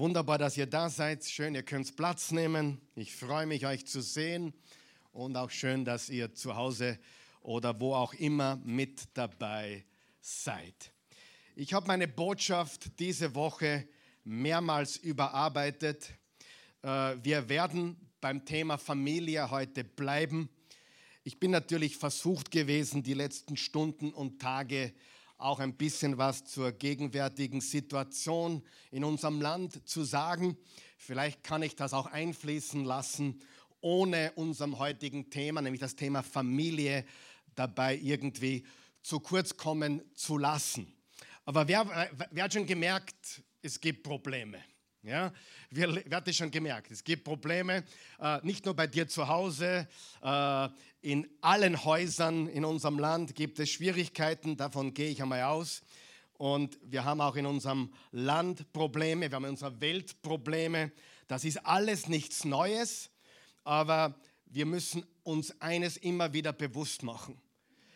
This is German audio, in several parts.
Wunderbar, dass ihr da seid. Schön, ihr könnt Platz nehmen. Ich freue mich, euch zu sehen. Und auch schön, dass ihr zu Hause oder wo auch immer mit dabei seid. Ich habe meine Botschaft diese Woche mehrmals überarbeitet. Äh, wir werden beim Thema Familie heute bleiben. Ich bin natürlich versucht gewesen, die letzten Stunden und Tage auch ein bisschen was zur gegenwärtigen Situation in unserem Land zu sagen. Vielleicht kann ich das auch einfließen lassen, ohne unserem heutigen Thema, nämlich das Thema Familie, dabei irgendwie zu kurz kommen zu lassen. Aber wer, wer hat schon gemerkt, es gibt Probleme? Ja, wir, wer hat das schon gemerkt? Es gibt Probleme, äh, nicht nur bei dir zu Hause, äh, in allen Häusern in unserem Land gibt es Schwierigkeiten, davon gehe ich einmal aus. Und wir haben auch in unserem Land Probleme, wir haben in unserer Welt Probleme. Das ist alles nichts Neues, aber wir müssen uns eines immer wieder bewusst machen.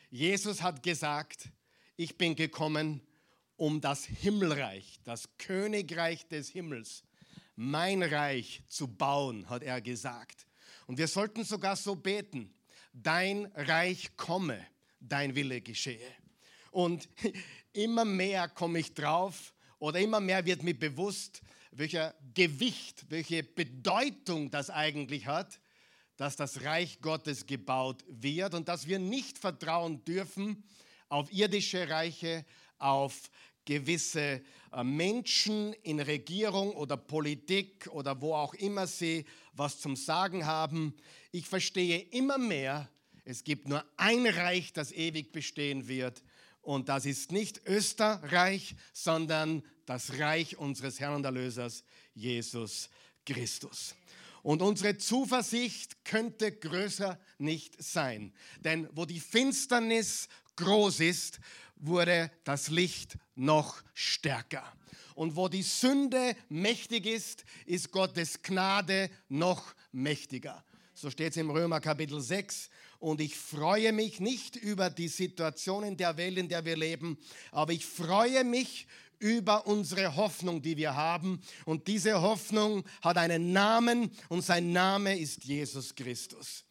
Jesus hat gesagt, ich bin gekommen, um das Himmelreich, das Königreich des Himmels, mein Reich zu bauen, hat er gesagt. Und wir sollten sogar so beten, dein Reich komme, dein Wille geschehe. Und immer mehr komme ich drauf oder immer mehr wird mir bewusst, welcher Gewicht, welche Bedeutung das eigentlich hat, dass das Reich Gottes gebaut wird und dass wir nicht vertrauen dürfen auf irdische Reiche, auf gewisse äh, Menschen in Regierung oder Politik oder wo auch immer sie was zum Sagen haben. Ich verstehe immer mehr, es gibt nur ein Reich, das ewig bestehen wird. Und das ist nicht Österreich, sondern das Reich unseres Herrn und Erlösers, Jesus Christus. Und unsere Zuversicht könnte größer nicht sein. Denn wo die Finsternis groß ist, wurde das Licht noch stärker. Und wo die Sünde mächtig ist, ist Gottes Gnade noch mächtiger. So steht es im Römer Kapitel 6. Und ich freue mich nicht über die Situation in der Welt, in der wir leben, aber ich freue mich über unsere Hoffnung, die wir haben. Und diese Hoffnung hat einen Namen und sein Name ist Jesus Christus.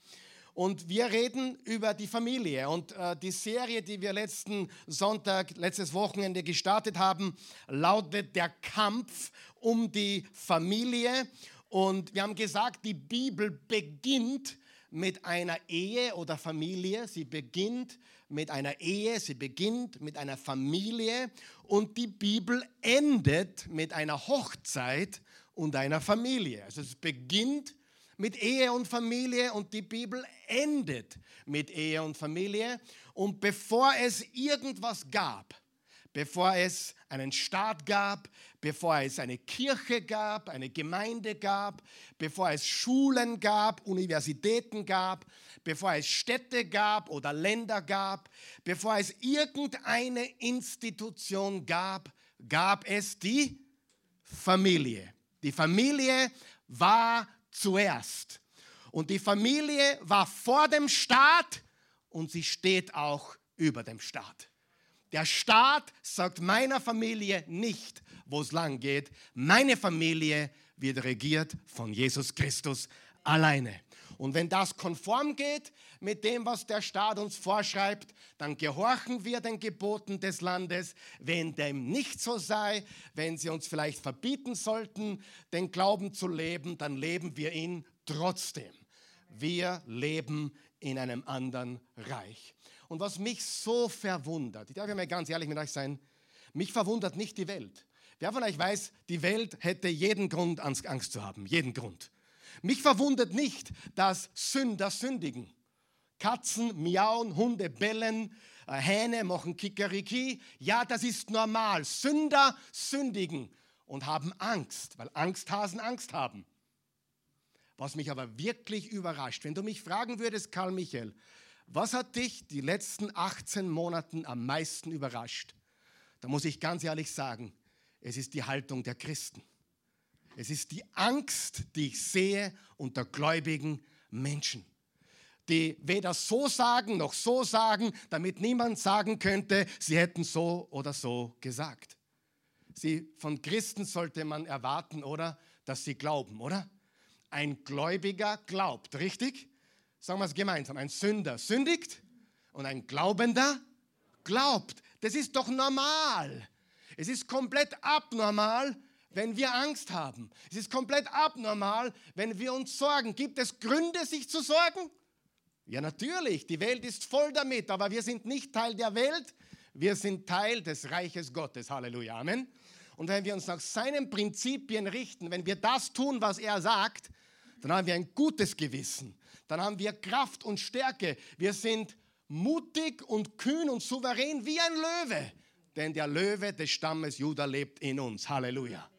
Und wir reden über die Familie. Und äh, die Serie, die wir letzten Sonntag, letztes Wochenende gestartet haben, lautet Der Kampf um die Familie. Und wir haben gesagt, die Bibel beginnt mit einer Ehe oder Familie. Sie beginnt mit einer Ehe, sie beginnt mit einer Familie und die Bibel endet mit einer Hochzeit und einer Familie. Also es beginnt mit Ehe und Familie und die Bibel endet mit Ehe und Familie. Und bevor es irgendwas gab, bevor es einen Staat gab, bevor es eine Kirche gab, eine Gemeinde gab, bevor es Schulen gab, Universitäten gab, bevor es Städte gab oder Länder gab, bevor es irgendeine Institution gab, gab es die Familie. Die Familie war zuerst. Und die Familie war vor dem Staat und sie steht auch über dem Staat. Der Staat sagt meiner Familie nicht, wo es lang geht. Meine Familie wird regiert von Jesus Christus alleine. Und wenn das konform geht mit dem, was der Staat uns vorschreibt, dann gehorchen wir den Geboten des Landes. Wenn dem nicht so sei, wenn sie uns vielleicht verbieten sollten, den Glauben zu leben, dann leben wir ihn trotzdem. Wir leben in einem anderen Reich. Und was mich so verwundert, ich darf ja mal ganz ehrlich mit euch sein, mich verwundert nicht die Welt. Wer von euch weiß, die Welt hätte jeden Grund, Angst zu haben, jeden Grund. Mich verwundert nicht, dass Sünder sündigen. Katzen miauen, Hunde bellen, äh, Hähne machen Kikeriki. Ja, das ist normal. Sünder sündigen und haben Angst, weil Angsthasen Angst haben. Was mich aber wirklich überrascht, wenn du mich fragen würdest, Karl Michael, was hat dich die letzten 18 Monate am meisten überrascht? Da muss ich ganz ehrlich sagen, es ist die Haltung der Christen. Es ist die Angst, die ich sehe unter gläubigen Menschen, die weder so sagen noch so sagen, damit niemand sagen könnte, sie hätten so oder so gesagt. Sie, von Christen sollte man erwarten, oder? Dass sie glauben, oder? Ein Gläubiger glaubt, richtig? Sagen wir es gemeinsam. Ein Sünder sündigt und ein Glaubender glaubt. Das ist doch normal. Es ist komplett abnormal, wenn wir Angst haben. Es ist komplett abnormal, wenn wir uns sorgen. Gibt es Gründe, sich zu sorgen? Ja, natürlich. Die Welt ist voll damit, aber wir sind nicht Teil der Welt. Wir sind Teil des Reiches Gottes. Halleluja. Amen. Und wenn wir uns nach seinen Prinzipien richten, wenn wir das tun, was er sagt, dann haben wir ein gutes Gewissen. Dann haben wir Kraft und Stärke. Wir sind mutig und kühn und souverän wie ein Löwe. Denn der Löwe des Stammes Juda lebt in uns. Halleluja.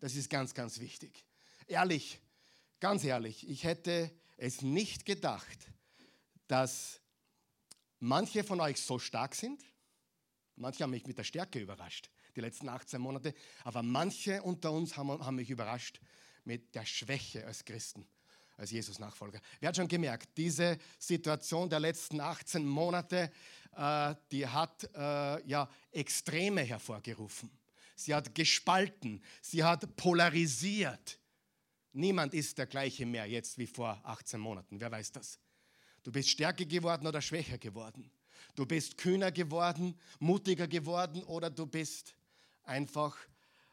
Das ist ganz, ganz wichtig. Ehrlich, ganz ehrlich, ich hätte es nicht gedacht, dass manche von euch so stark sind. Manche haben mich mit der Stärke überrascht, die letzten 18 Monate. Aber manche unter uns haben, haben mich überrascht mit der Schwäche als Christen, als Jesus-Nachfolger. Wer hat schon gemerkt, diese Situation der letzten 18 Monate, äh, die hat äh, ja Extreme hervorgerufen sie hat gespalten, sie hat polarisiert. Niemand ist der gleiche mehr jetzt wie vor 18 Monaten. Wer weiß das? Du bist stärker geworden oder schwächer geworden. Du bist kühner geworden, mutiger geworden oder du bist einfach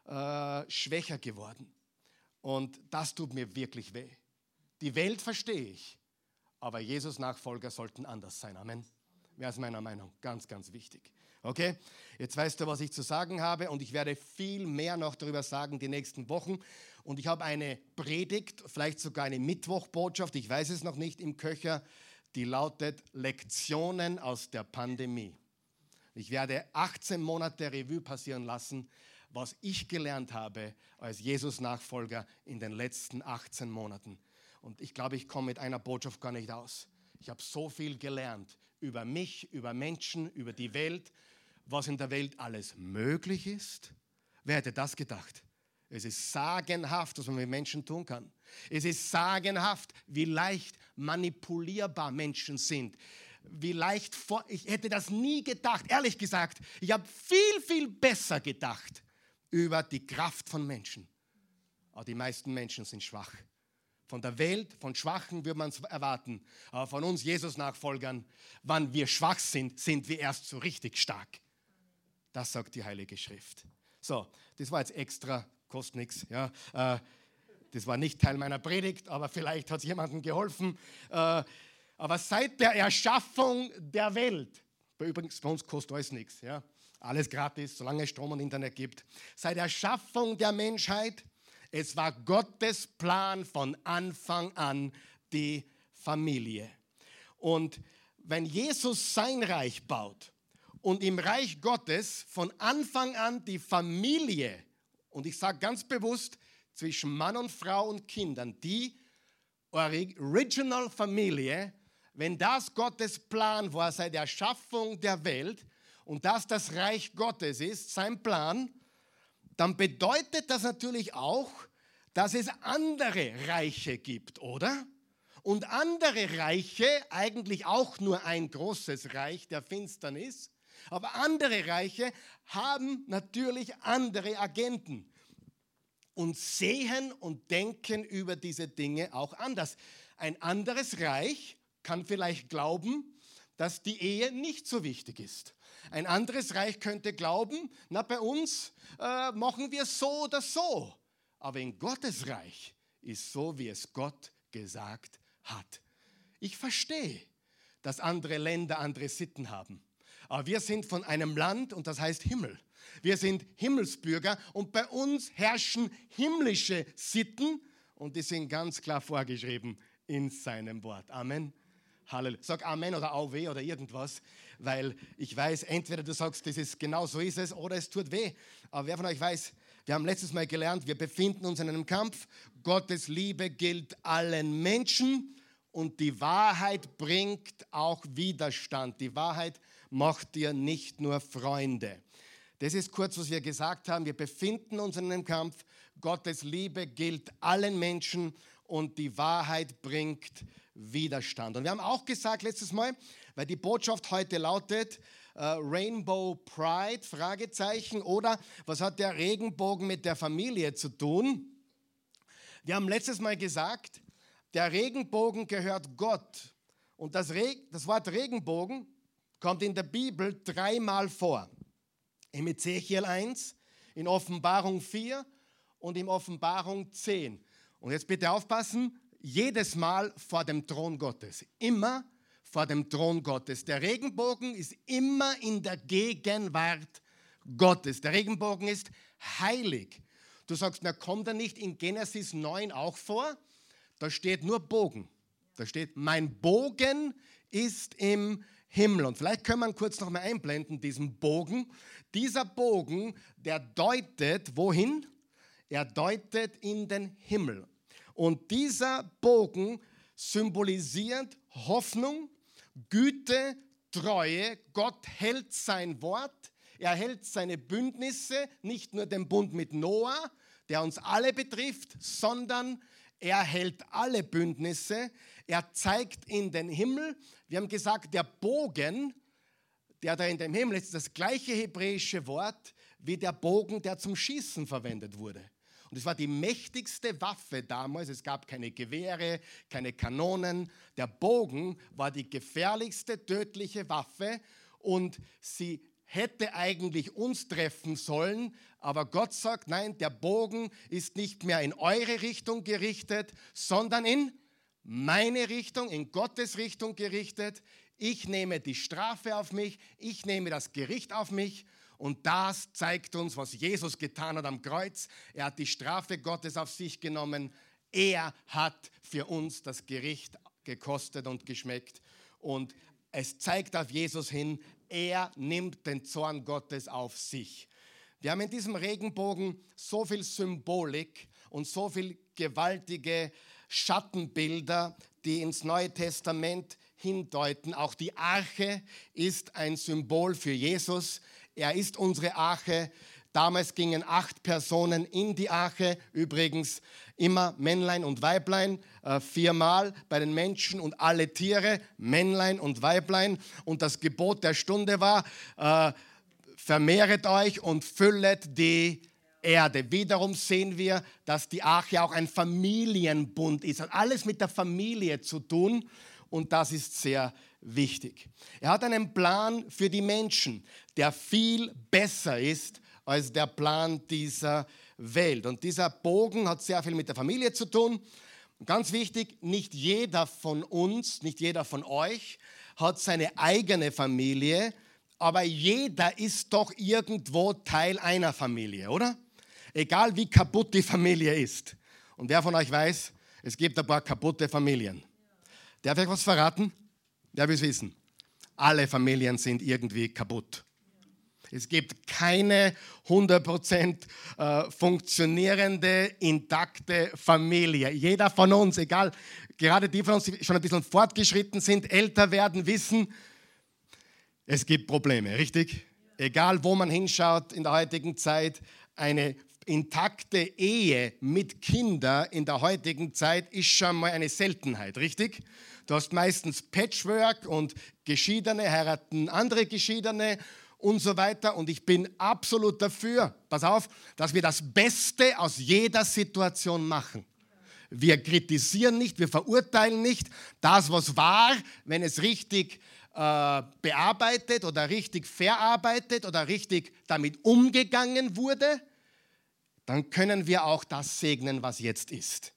äh, schwächer geworden. Und das tut mir wirklich weh. Die Welt verstehe ich, aber Jesus-Nachfolger sollten anders sein. Amen. Wer ist meiner Meinung? Ganz, ganz wichtig. Okay? Jetzt weißt du, was ich zu sagen habe und ich werde viel mehr noch darüber sagen die nächsten Wochen. Und ich habe eine Predigt, vielleicht sogar eine Mittwochbotschaft, ich weiß es noch nicht, im Köcher, die lautet Lektionen aus der Pandemie. Ich werde 18 Monate Revue passieren lassen, was ich gelernt habe als Jesus-Nachfolger in den letzten 18 Monaten. Und ich glaube, ich komme mit einer Botschaft gar nicht aus. Ich habe so viel gelernt über mich, über Menschen, über die Welt, was in der Welt alles möglich ist? Wer hätte das gedacht? Es ist sagenhaft, was man mit Menschen tun kann. Es ist sagenhaft, wie leicht manipulierbar Menschen sind. Wie leicht vor, ich hätte das nie gedacht, ehrlich gesagt. Ich habe viel, viel besser gedacht über die Kraft von Menschen. Aber die meisten Menschen sind schwach. Von der Welt, von Schwachen würde man es erwarten. Aber von uns Jesus-Nachfolgern, wann wir schwach sind, sind wir erst so richtig stark. Das sagt die Heilige Schrift. So, das war jetzt extra, kostet nichts. Ja. Äh, das war nicht Teil meiner Predigt, aber vielleicht hat es jemandem geholfen. Äh, aber seit der Erschaffung der Welt, übrigens bei uns kostet alles nichts, ja, alles gratis, solange es Strom und Internet gibt, seit der Erschaffung der Menschheit, es war Gottes Plan von Anfang an die Familie. Und wenn Jesus sein Reich baut, und im Reich Gottes von Anfang an die Familie, und ich sage ganz bewusst zwischen Mann und Frau und Kindern, die Original Familie, wenn das Gottes Plan war seit der Erschaffung der Welt und das das Reich Gottes ist, sein Plan, dann bedeutet das natürlich auch, dass es andere Reiche gibt, oder? Und andere Reiche, eigentlich auch nur ein großes Reich der Finsternis, aber andere Reiche haben natürlich andere Agenten und sehen und denken über diese Dinge auch anders. Ein anderes Reich kann vielleicht glauben, dass die Ehe nicht so wichtig ist. Ein anderes Reich könnte glauben, na bei uns äh, machen wir so oder so. Aber in Gottes Reich ist so, wie es Gott gesagt hat. Ich verstehe, dass andere Länder andere Sitten haben. Aber wir sind von einem Land und das heißt Himmel. Wir sind Himmelsbürger und bei uns herrschen himmlische Sitten und die sind ganz klar vorgeschrieben in seinem Wort. Amen. Halleluja. Sag Amen oder Auweh oder irgendwas, weil ich weiß, entweder du sagst, das ist genau so ist es oder es tut weh. Aber wer von euch weiß, wir haben letztes Mal gelernt, wir befinden uns in einem Kampf. Gottes Liebe gilt allen Menschen und die Wahrheit bringt auch Widerstand. Die Wahrheit macht dir nicht nur Freunde. Das ist kurz, was wir gesagt haben. Wir befinden uns in einem Kampf. Gottes Liebe gilt allen Menschen und die Wahrheit bringt Widerstand. Und wir haben auch gesagt letztes Mal, weil die Botschaft heute lautet, äh, Rainbow Pride? Fragezeichen. Oder was hat der Regenbogen mit der Familie zu tun? Wir haben letztes Mal gesagt, der Regenbogen gehört Gott. Und das, Re das Wort Regenbogen kommt in der Bibel dreimal vor. Im Ezechiel 1, in Offenbarung 4 und in Offenbarung 10. Und jetzt bitte aufpassen, jedes Mal vor dem Thron Gottes. Immer vor dem Thron Gottes. Der Regenbogen ist immer in der Gegenwart Gottes. Der Regenbogen ist heilig. Du sagst, na kommt er nicht in Genesis 9 auch vor? Da steht nur Bogen. Da steht, mein Bogen ist im Himmel. Und vielleicht können wir kurz noch mal einblenden, diesen Bogen. Dieser Bogen, der deutet wohin? Er deutet in den Himmel. Und dieser Bogen symbolisiert Hoffnung, Güte, Treue. Gott hält sein Wort. Er hält seine Bündnisse, nicht nur den Bund mit Noah, der uns alle betrifft, sondern er hält alle Bündnisse. Er zeigt in den Himmel. Wir haben gesagt, der Bogen, der da in dem Himmel ist, ist das gleiche hebräische Wort wie der Bogen, der zum Schießen verwendet wurde. Und es war die mächtigste Waffe damals. Es gab keine Gewehre, keine Kanonen. Der Bogen war die gefährlichste tödliche Waffe und sie hätte eigentlich uns treffen sollen, aber Gott sagt, nein, der Bogen ist nicht mehr in eure Richtung gerichtet, sondern in meine Richtung, in Gottes Richtung gerichtet. Ich nehme die Strafe auf mich, ich nehme das Gericht auf mich und das zeigt uns, was Jesus getan hat am Kreuz. Er hat die Strafe Gottes auf sich genommen. Er hat für uns das Gericht gekostet und geschmeckt. Und es zeigt auf Jesus hin, er nimmt den Zorn Gottes auf sich. Wir haben in diesem Regenbogen so viel Symbolik und so viel gewaltige Schattenbilder, die ins Neue Testament hindeuten. Auch die Arche ist ein Symbol für Jesus. Er ist unsere Arche. Damals gingen acht Personen in die Arche, übrigens immer Männlein und Weiblein, äh, viermal bei den Menschen und alle Tiere, Männlein und Weiblein. Und das Gebot der Stunde war, äh, vermehret euch und füllet die Erde. Wiederum sehen wir, dass die Arche auch ein Familienbund ist. Hat alles mit der Familie zu tun und das ist sehr wichtig. Er hat einen Plan für die Menschen, der viel besser ist als der Plan dieser Welt. Und dieser Bogen hat sehr viel mit der Familie zu tun. Ganz wichtig, nicht jeder von uns, nicht jeder von euch hat seine eigene Familie, aber jeder ist doch irgendwo Teil einer Familie, oder? Egal wie kaputt die Familie ist. Und wer von euch weiß, es gibt ein paar kaputte Familien. Darf ich was verraten? Wer will es wissen? Alle Familien sind irgendwie kaputt. Es gibt keine 100% äh, funktionierende, intakte Familie. Jeder von uns, egal, gerade die von uns, die schon ein bisschen fortgeschritten sind, älter werden, wissen, es gibt Probleme, richtig? Egal, wo man hinschaut in der heutigen Zeit, eine intakte Ehe mit Kindern in der heutigen Zeit ist schon mal eine Seltenheit, richtig? Du hast meistens Patchwork und Geschiedene heiraten andere Geschiedene und so weiter. Und ich bin absolut dafür, pass auf, dass wir das Beste aus jeder Situation machen. Wir kritisieren nicht, wir verurteilen nicht das, was war, wenn es richtig äh, bearbeitet oder richtig verarbeitet oder richtig damit umgegangen wurde, dann können wir auch das segnen, was jetzt ist.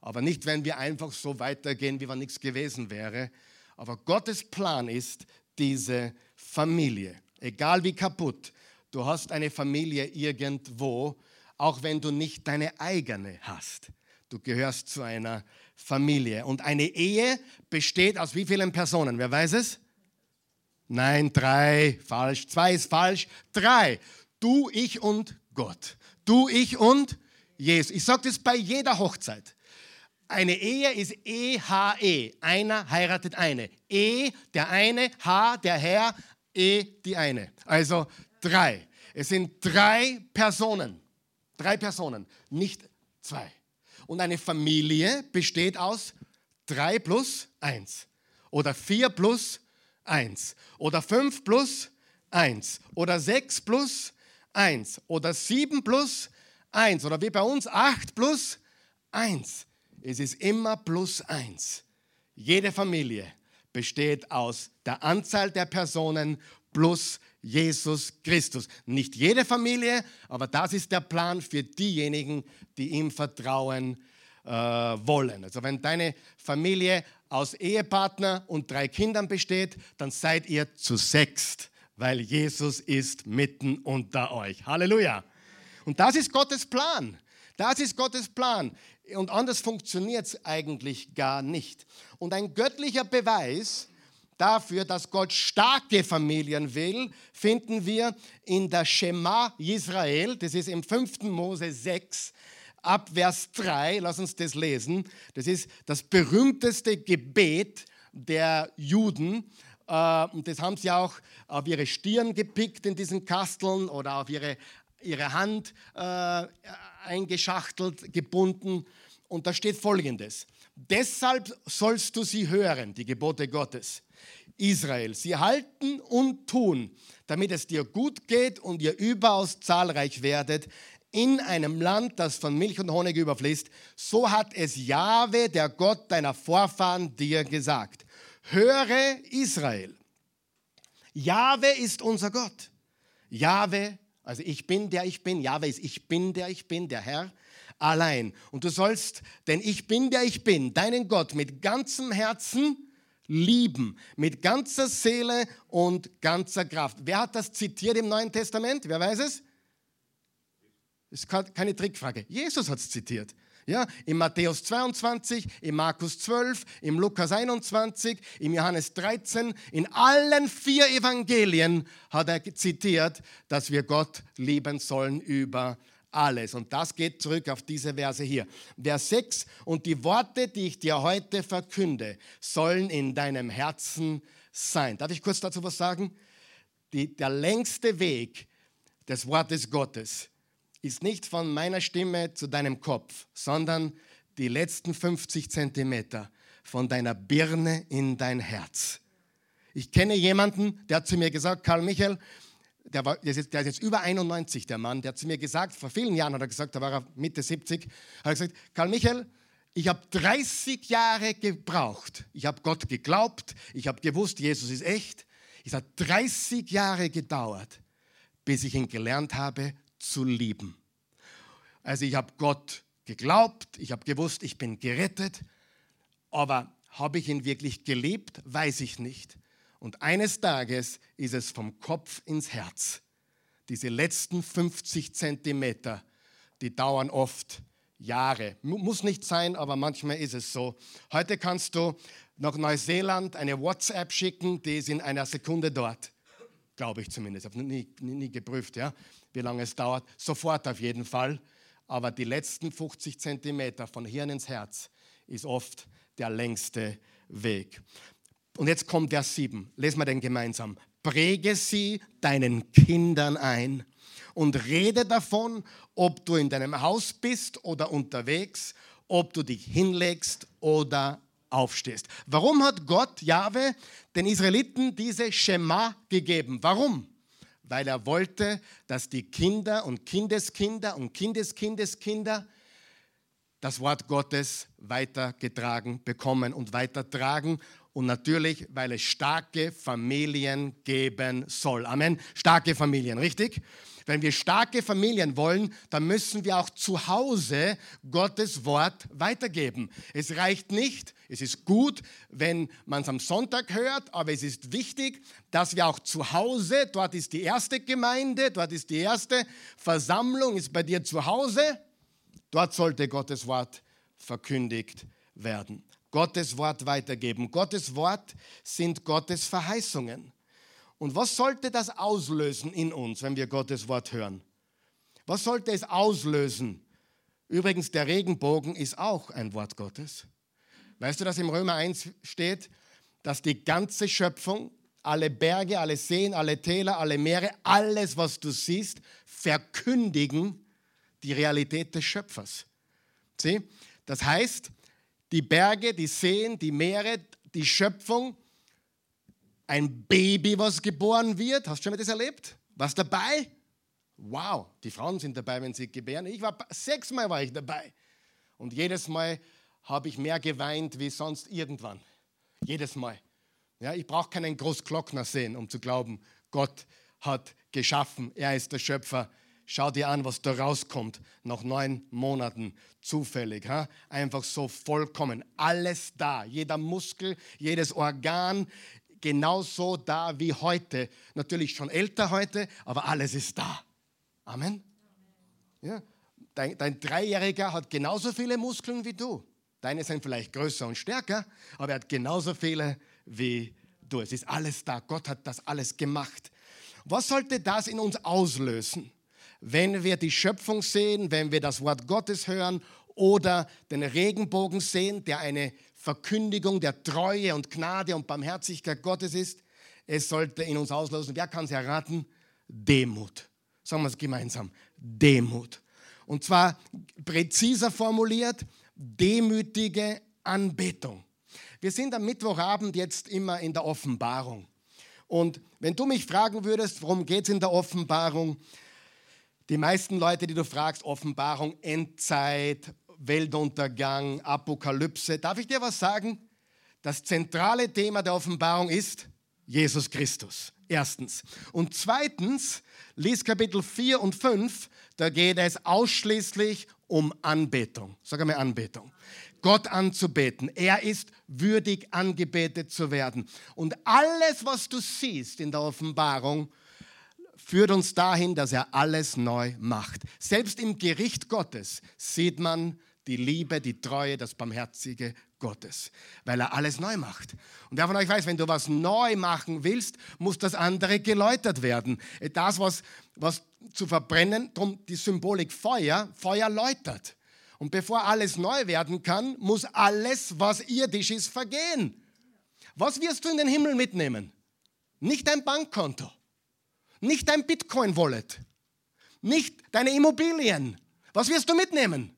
Aber nicht, wenn wir einfach so weitergehen, wie wenn nichts gewesen wäre. Aber Gottes Plan ist diese Familie. Egal wie kaputt, du hast eine Familie irgendwo, auch wenn du nicht deine eigene hast. Du gehörst zu einer Familie. Und eine Ehe besteht aus wie vielen Personen? Wer weiß es? Nein, drei, falsch. Zwei ist falsch. Drei. Du, ich und Gott. Du, ich und Jesus. Ich sage das bei jeder Hochzeit. Eine Ehe ist E-H-E. -E. Einer heiratet eine. E, der eine, H, der Herr, E, die eine. Also drei. Es sind drei Personen. Drei Personen, nicht zwei. Und eine Familie besteht aus drei plus eins. Oder vier plus 1 oder 5 plus 1 oder 6 plus 1 oder 7 plus 1 oder wie bei uns 8 plus 1. Es ist immer plus 1. Jede Familie besteht aus der Anzahl der Personen plus Jesus Christus. Nicht jede Familie, aber das ist der Plan für diejenigen, die ihm vertrauen äh, wollen. Also wenn deine Familie aus Ehepartner und drei Kindern besteht, dann seid ihr zu sechst, weil Jesus ist mitten unter euch. Halleluja. Und das ist Gottes Plan. Das ist Gottes Plan. Und anders funktioniert es eigentlich gar nicht. Und ein göttlicher Beweis dafür, dass Gott starke Familien will, finden wir in der Shema Israel. Das ist im 5. Mose 6 ab Vers 3. Lass uns das lesen. Das ist das berühmteste Gebet der Juden. Äh, und das haben sie auch auf ihre Stirn gepickt in diesen Kasteln oder auf ihre, ihre Hand äh, eingeschachtelt, gebunden. Und da steht folgendes. Deshalb sollst du sie hören, die Gebote Gottes. Israel, sie halten und tun, damit es dir gut geht und ihr überaus zahlreich werdet in einem Land, das von Milch und Honig überfließt. So hat es Jahwe, der Gott deiner Vorfahren, dir gesagt. Höre Israel. Jahwe ist unser Gott. Jahwe, also ich bin der ich bin. Jahwe ist ich bin der ich bin, der Herr allein. Und du sollst, denn ich bin der ich bin, deinen Gott mit ganzem Herzen lieben, mit ganzer Seele und ganzer Kraft. Wer hat das zitiert im Neuen Testament? Wer weiß es? Ist keine Trickfrage. Jesus hat es zitiert. Ja, in Matthäus 22, in Markus 12, im Lukas 21, im Johannes 13, in allen vier Evangelien hat er zitiert, dass wir Gott lieben sollen über alles. Und das geht zurück auf diese Verse hier. Vers 6, und die Worte, die ich dir heute verkünde, sollen in deinem Herzen sein. Darf ich kurz dazu was sagen? Die, der längste Weg des Wortes Gottes ist nicht von meiner Stimme zu deinem Kopf, sondern die letzten 50 Zentimeter von deiner Birne in dein Herz. Ich kenne jemanden, der hat zu mir gesagt, Karl Michael, der, war, der, ist jetzt, der, ist jetzt, über 91, der Mann, der hat zu mir gesagt, vor vielen Jahren hat er gesagt, da war er Mitte 70, hat er gesagt, Karl Michael, ich habe 30 Jahre gebraucht. Ich habe Gott geglaubt, ich habe gewusst, Jesus ist echt. Es hat 30 Jahre gedauert, bis ich ihn gelernt habe zu lieben. Also ich habe Gott geglaubt, ich habe gewusst, ich bin gerettet, aber habe ich ihn wirklich geliebt, weiß ich nicht. Und eines Tages ist es vom Kopf ins Herz. Diese letzten 50 Zentimeter, die dauern oft Jahre. Muss nicht sein, aber manchmal ist es so. Heute kannst du nach Neuseeland eine WhatsApp schicken, die ist in einer Sekunde dort. Glaube ich zumindest. Ich habe nie, nie, nie geprüft, ja, wie lange es dauert. Sofort auf jeden Fall. Aber die letzten 50 Zentimeter von Hirn ins Herz ist oft der längste Weg. Und jetzt kommt Vers 7. Lesen wir den gemeinsam. Präge sie deinen Kindern ein und rede davon, ob du in deinem Haus bist oder unterwegs, ob du dich hinlegst oder aufstehst. Warum hat Gott, Jahwe, den Israeliten diese Schema gegeben? Warum? Weil er wollte, dass die Kinder und Kindeskinder und Kindeskindeskinder das Wort Gottes weitergetragen bekommen und weitertragen und natürlich, weil es starke Familien geben soll. Amen. Starke Familien, richtig? Wenn wir starke Familien wollen, dann müssen wir auch zu Hause Gottes Wort weitergeben. Es reicht nicht, es ist gut, wenn man es am Sonntag hört, aber es ist wichtig, dass wir auch zu Hause, dort ist die erste Gemeinde, dort ist die erste Versammlung, ist bei dir zu Hause, dort sollte Gottes Wort verkündigt werden. Gottes Wort weitergeben. Gottes Wort sind Gottes Verheißungen. Und was sollte das auslösen in uns, wenn wir Gottes Wort hören? Was sollte es auslösen? Übrigens, der Regenbogen ist auch ein Wort Gottes. Weißt du, dass im Römer 1 steht, dass die ganze Schöpfung, alle Berge, alle Seen, alle Täler, alle Meere, alles, was du siehst, verkündigen die Realität des Schöpfers. Sieh? Das heißt, die Berge, die Seen, die Meere, die Schöpfung ein Baby, was geboren wird. Hast du schon mal das erlebt? Was dabei? Wow, die Frauen sind dabei, wenn sie gebären. Ich war sechsmal war ich dabei. Und jedes Mal habe ich mehr geweint wie sonst irgendwann. Jedes Mal. Ja, ich brauche keinen Großglockner sehen, um zu glauben, Gott hat geschaffen. Er ist der Schöpfer. Schau dir an, was da rauskommt nach neun Monaten zufällig. Ha? Einfach so vollkommen. Alles da. Jeder Muskel, jedes Organ, genauso da wie heute. Natürlich schon älter heute, aber alles ist da. Amen. Ja. Dein, dein Dreijähriger hat genauso viele Muskeln wie du. Deine sind vielleicht größer und stärker, aber er hat genauso viele wie du. Es ist alles da. Gott hat das alles gemacht. Was sollte das in uns auslösen, wenn wir die Schöpfung sehen, wenn wir das Wort Gottes hören oder den Regenbogen sehen, der eine Verkündigung der Treue und Gnade und Barmherzigkeit Gottes ist? Es sollte in uns auslösen, wer kann es erraten? Demut. Sagen wir es gemeinsam. Demut. Und zwar präziser formuliert, demütige Anbetung. Wir sind am Mittwochabend jetzt immer in der Offenbarung. Und wenn du mich fragen würdest, worum geht es in der Offenbarung? Die meisten Leute, die du fragst, Offenbarung, Endzeit, Weltuntergang, Apokalypse, darf ich dir was sagen? Das zentrale Thema der Offenbarung ist Jesus Christus. Erstens. Und zweitens, lies Kapitel 4 und 5, da geht es ausschließlich um Anbetung. Sag einmal Anbetung. Gott anzubeten. Er ist würdig angebetet zu werden. Und alles, was du siehst in der Offenbarung, führt uns dahin, dass er alles neu macht. Selbst im Gericht Gottes sieht man die Liebe, die Treue, das Barmherzige Gottes, weil er alles neu macht. Und wer von euch weiß, wenn du was neu machen willst, muss das andere geläutert werden. Das, was, was zu verbrennen, darum die Symbolik Feuer, Feuer läutert. Und bevor alles neu werden kann, muss alles, was irdisch ist, vergehen. Was wirst du in den Himmel mitnehmen? Nicht dein Bankkonto, nicht dein Bitcoin-Wallet, nicht deine Immobilien. Was wirst du mitnehmen?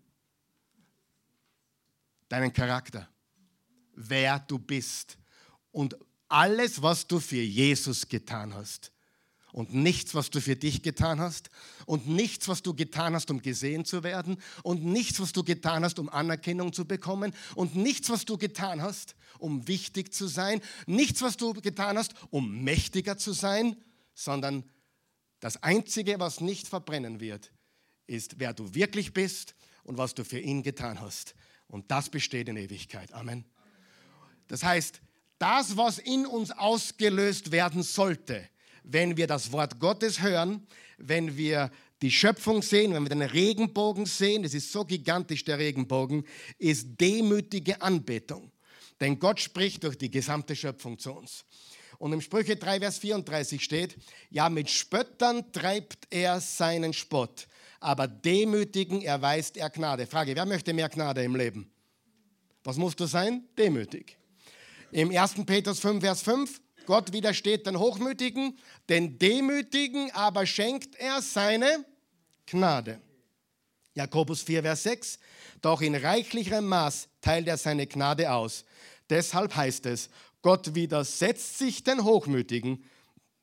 Deinen Charakter, wer du bist und alles, was du für Jesus getan hast und nichts, was du für dich getan hast und nichts, was du getan hast, um gesehen zu werden und nichts, was du getan hast, um Anerkennung zu bekommen und nichts, was du getan hast, um wichtig zu sein, nichts, was du getan hast, um mächtiger zu sein, sondern das Einzige, was nicht verbrennen wird, ist, wer du wirklich bist und was du für ihn getan hast. Und das besteht in Ewigkeit. Amen. Das heißt, das, was in uns ausgelöst werden sollte, wenn wir das Wort Gottes hören, wenn wir die Schöpfung sehen, wenn wir den Regenbogen sehen, das ist so gigantisch der Regenbogen, ist demütige Anbetung. Denn Gott spricht durch die gesamte Schöpfung zu uns. Und im Sprüche 3, Vers 34 steht, ja, mit Spöttern treibt er seinen Spott, aber demütigen erweist er Gnade. Frage, wer möchte mehr Gnade im Leben? Was musst du sein? Demütig. Im 1. Petrus 5, Vers 5, Gott widersteht den Hochmütigen, den Demütigen aber schenkt er seine Gnade. Jakobus 4, Vers 6, doch in reichlicherem Maß teilt er seine Gnade aus. Deshalb heißt es, Gott widersetzt sich den Hochmütigen,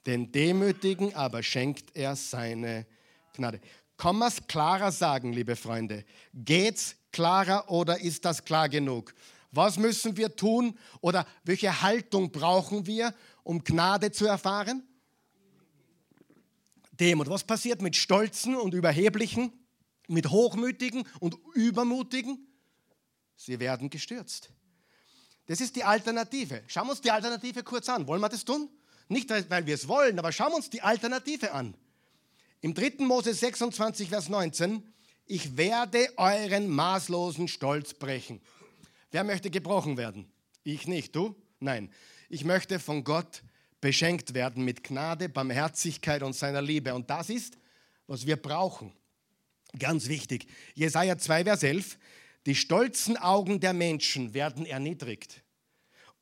den Demütigen aber schenkt er seine Gnade. Kann man es klarer sagen, liebe Freunde? Geht's klarer oder ist das klar genug? Was müssen wir tun oder welche Haltung brauchen wir, um Gnade zu erfahren? Demut. Was passiert mit Stolzen und Überheblichen, mit Hochmütigen und Übermutigen? Sie werden gestürzt. Das ist die Alternative. Schauen wir uns die Alternative kurz an. Wollen wir das tun? Nicht, weil wir es wollen, aber schauen wir uns die Alternative an. Im 3. Mose 26, Vers 19, ich werde euren maßlosen Stolz brechen. Wer möchte gebrochen werden? Ich nicht, du? Nein. Ich möchte von Gott beschenkt werden mit Gnade, Barmherzigkeit und seiner Liebe. Und das ist, was wir brauchen. Ganz wichtig. Jesaja 2, Vers 11. Die stolzen Augen der Menschen werden erniedrigt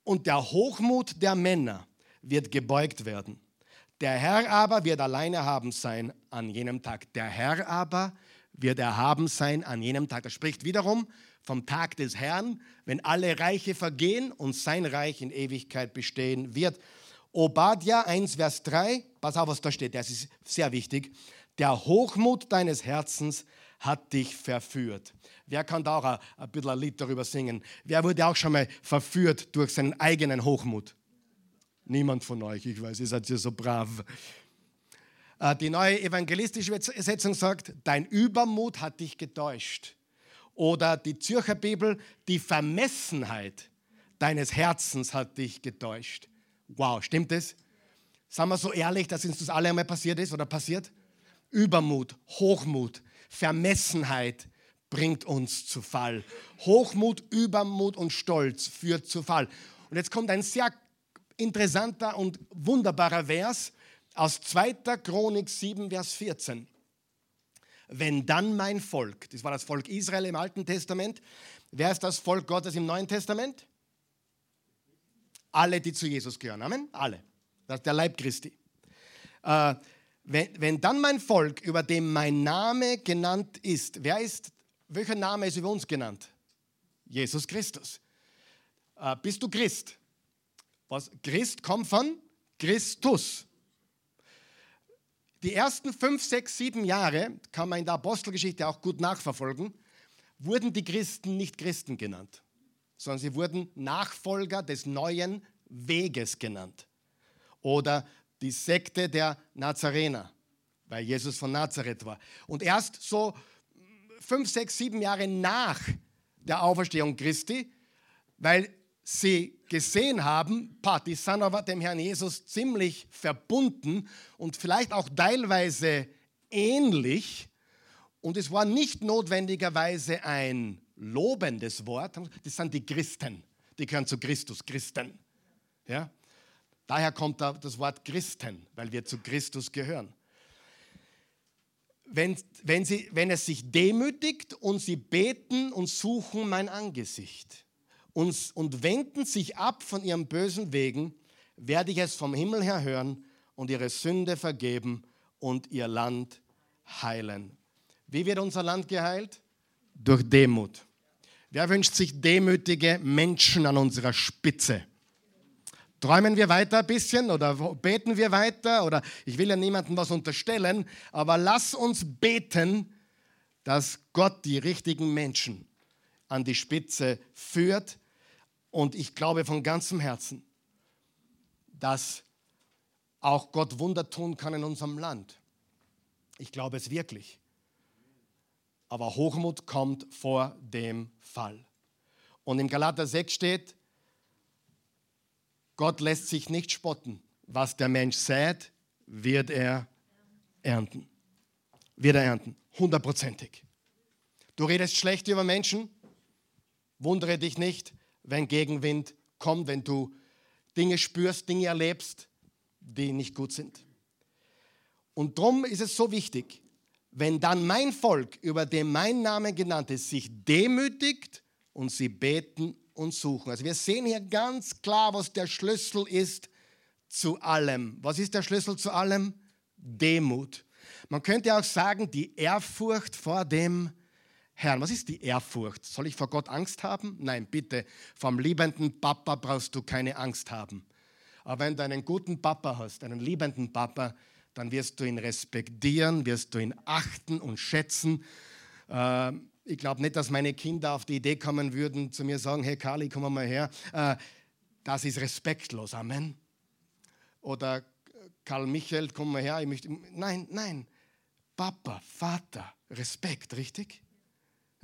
und der Hochmut der Männer wird gebeugt werden. Der Herr aber wird alleine haben sein an jenem Tag. Der Herr aber wird erhaben sein an jenem Tag. Das spricht wiederum vom Tag des Herrn, wenn alle Reiche vergehen und sein Reich in Ewigkeit bestehen wird. Obadja 1, Vers 3, pass auf, was da steht, das ist sehr wichtig. Der Hochmut deines Herzens hat dich verführt. Wer kann da auch ein, ein bisschen ein Lied darüber singen? Wer wurde auch schon mal verführt durch seinen eigenen Hochmut? Niemand von euch, ich weiß, ihr seid ja so brav. Äh, die neue evangelistische Übersetzung sagt, dein Übermut hat dich getäuscht. Oder die Zürcher Bibel, die Vermessenheit deines Herzens hat dich getäuscht. Wow, stimmt das? Sagen wir so ehrlich, dass uns das alle einmal passiert ist oder passiert? Übermut, Hochmut, Vermessenheit bringt uns zu Fall. Hochmut, Übermut und Stolz führt zu Fall. Und jetzt kommt ein sehr interessanter und wunderbarer Vers aus 2. Chronik 7, Vers 14. Wenn dann mein Volk, das war das Volk Israel im Alten Testament, wer ist das Volk Gottes im Neuen Testament? Alle, die zu Jesus gehören. Amen? Alle. Das ist der Leib Christi. Äh, wenn, wenn dann mein Volk, über dem mein Name genannt ist, wer ist, welcher Name ist über uns genannt? Jesus Christus. Äh, bist du Christ? Was? Christ kommt von Christus. Die ersten fünf, sechs, sieben Jahre, kann man in der Apostelgeschichte auch gut nachverfolgen, wurden die Christen nicht Christen genannt, sondern sie wurden Nachfolger des neuen Weges genannt. Oder die Sekte der Nazarener, weil Jesus von Nazareth war. Und erst so fünf, sechs, sieben Jahre nach der Auferstehung Christi, weil sie gesehen haben, die sind aber dem Herrn Jesus ziemlich verbunden und vielleicht auch teilweise ähnlich. Und es war nicht notwendigerweise ein lobendes Wort, das sind die Christen, die gehören zu Christus, Christen. Ja? Daher kommt das Wort Christen, weil wir zu Christus gehören. Wenn, wenn, sie, wenn es sich demütigt und sie beten und suchen mein Angesicht und, und wenden sich ab von ihren bösen Wegen, werde ich es vom Himmel her hören und ihre Sünde vergeben und ihr Land heilen. Wie wird unser Land geheilt? Durch Demut. Wer wünscht sich demütige Menschen an unserer Spitze? Träumen wir weiter ein bisschen oder beten wir weiter? Oder ich will ja niemandem was unterstellen, aber lass uns beten, dass Gott die richtigen Menschen an die Spitze führt. Und ich glaube von ganzem Herzen, dass auch Gott Wunder tun kann in unserem Land. Ich glaube es wirklich. Aber Hochmut kommt vor dem Fall. Und im Galater 6 steht, Gott lässt sich nicht spotten. Was der Mensch sät, wird er ernten. Wird er ernten. Hundertprozentig. Du redest schlecht über Menschen. Wundere dich nicht, wenn Gegenwind kommt, wenn du Dinge spürst, Dinge erlebst, die nicht gut sind. Und darum ist es so wichtig, wenn dann mein Volk, über dem mein Name genannt ist, sich demütigt und sie beten und suchen. Also wir sehen hier ganz klar, was der Schlüssel ist zu allem. Was ist der Schlüssel zu allem? Demut. Man könnte auch sagen, die Ehrfurcht vor dem Herrn. Was ist die Ehrfurcht? Soll ich vor Gott Angst haben? Nein, bitte. Vom liebenden Papa brauchst du keine Angst haben. Aber wenn du einen guten Papa hast, einen liebenden Papa, dann wirst du ihn respektieren, wirst du ihn achten und schätzen. Ähm, ich glaube nicht, dass meine Kinder auf die Idee kommen würden, zu mir sagen, hey Kali, komm mal her. Äh, das ist respektlos, Amen. Oder Karl Michael, komm mal her. Ich möchte, nein, nein. Papa, Vater, Respekt, richtig?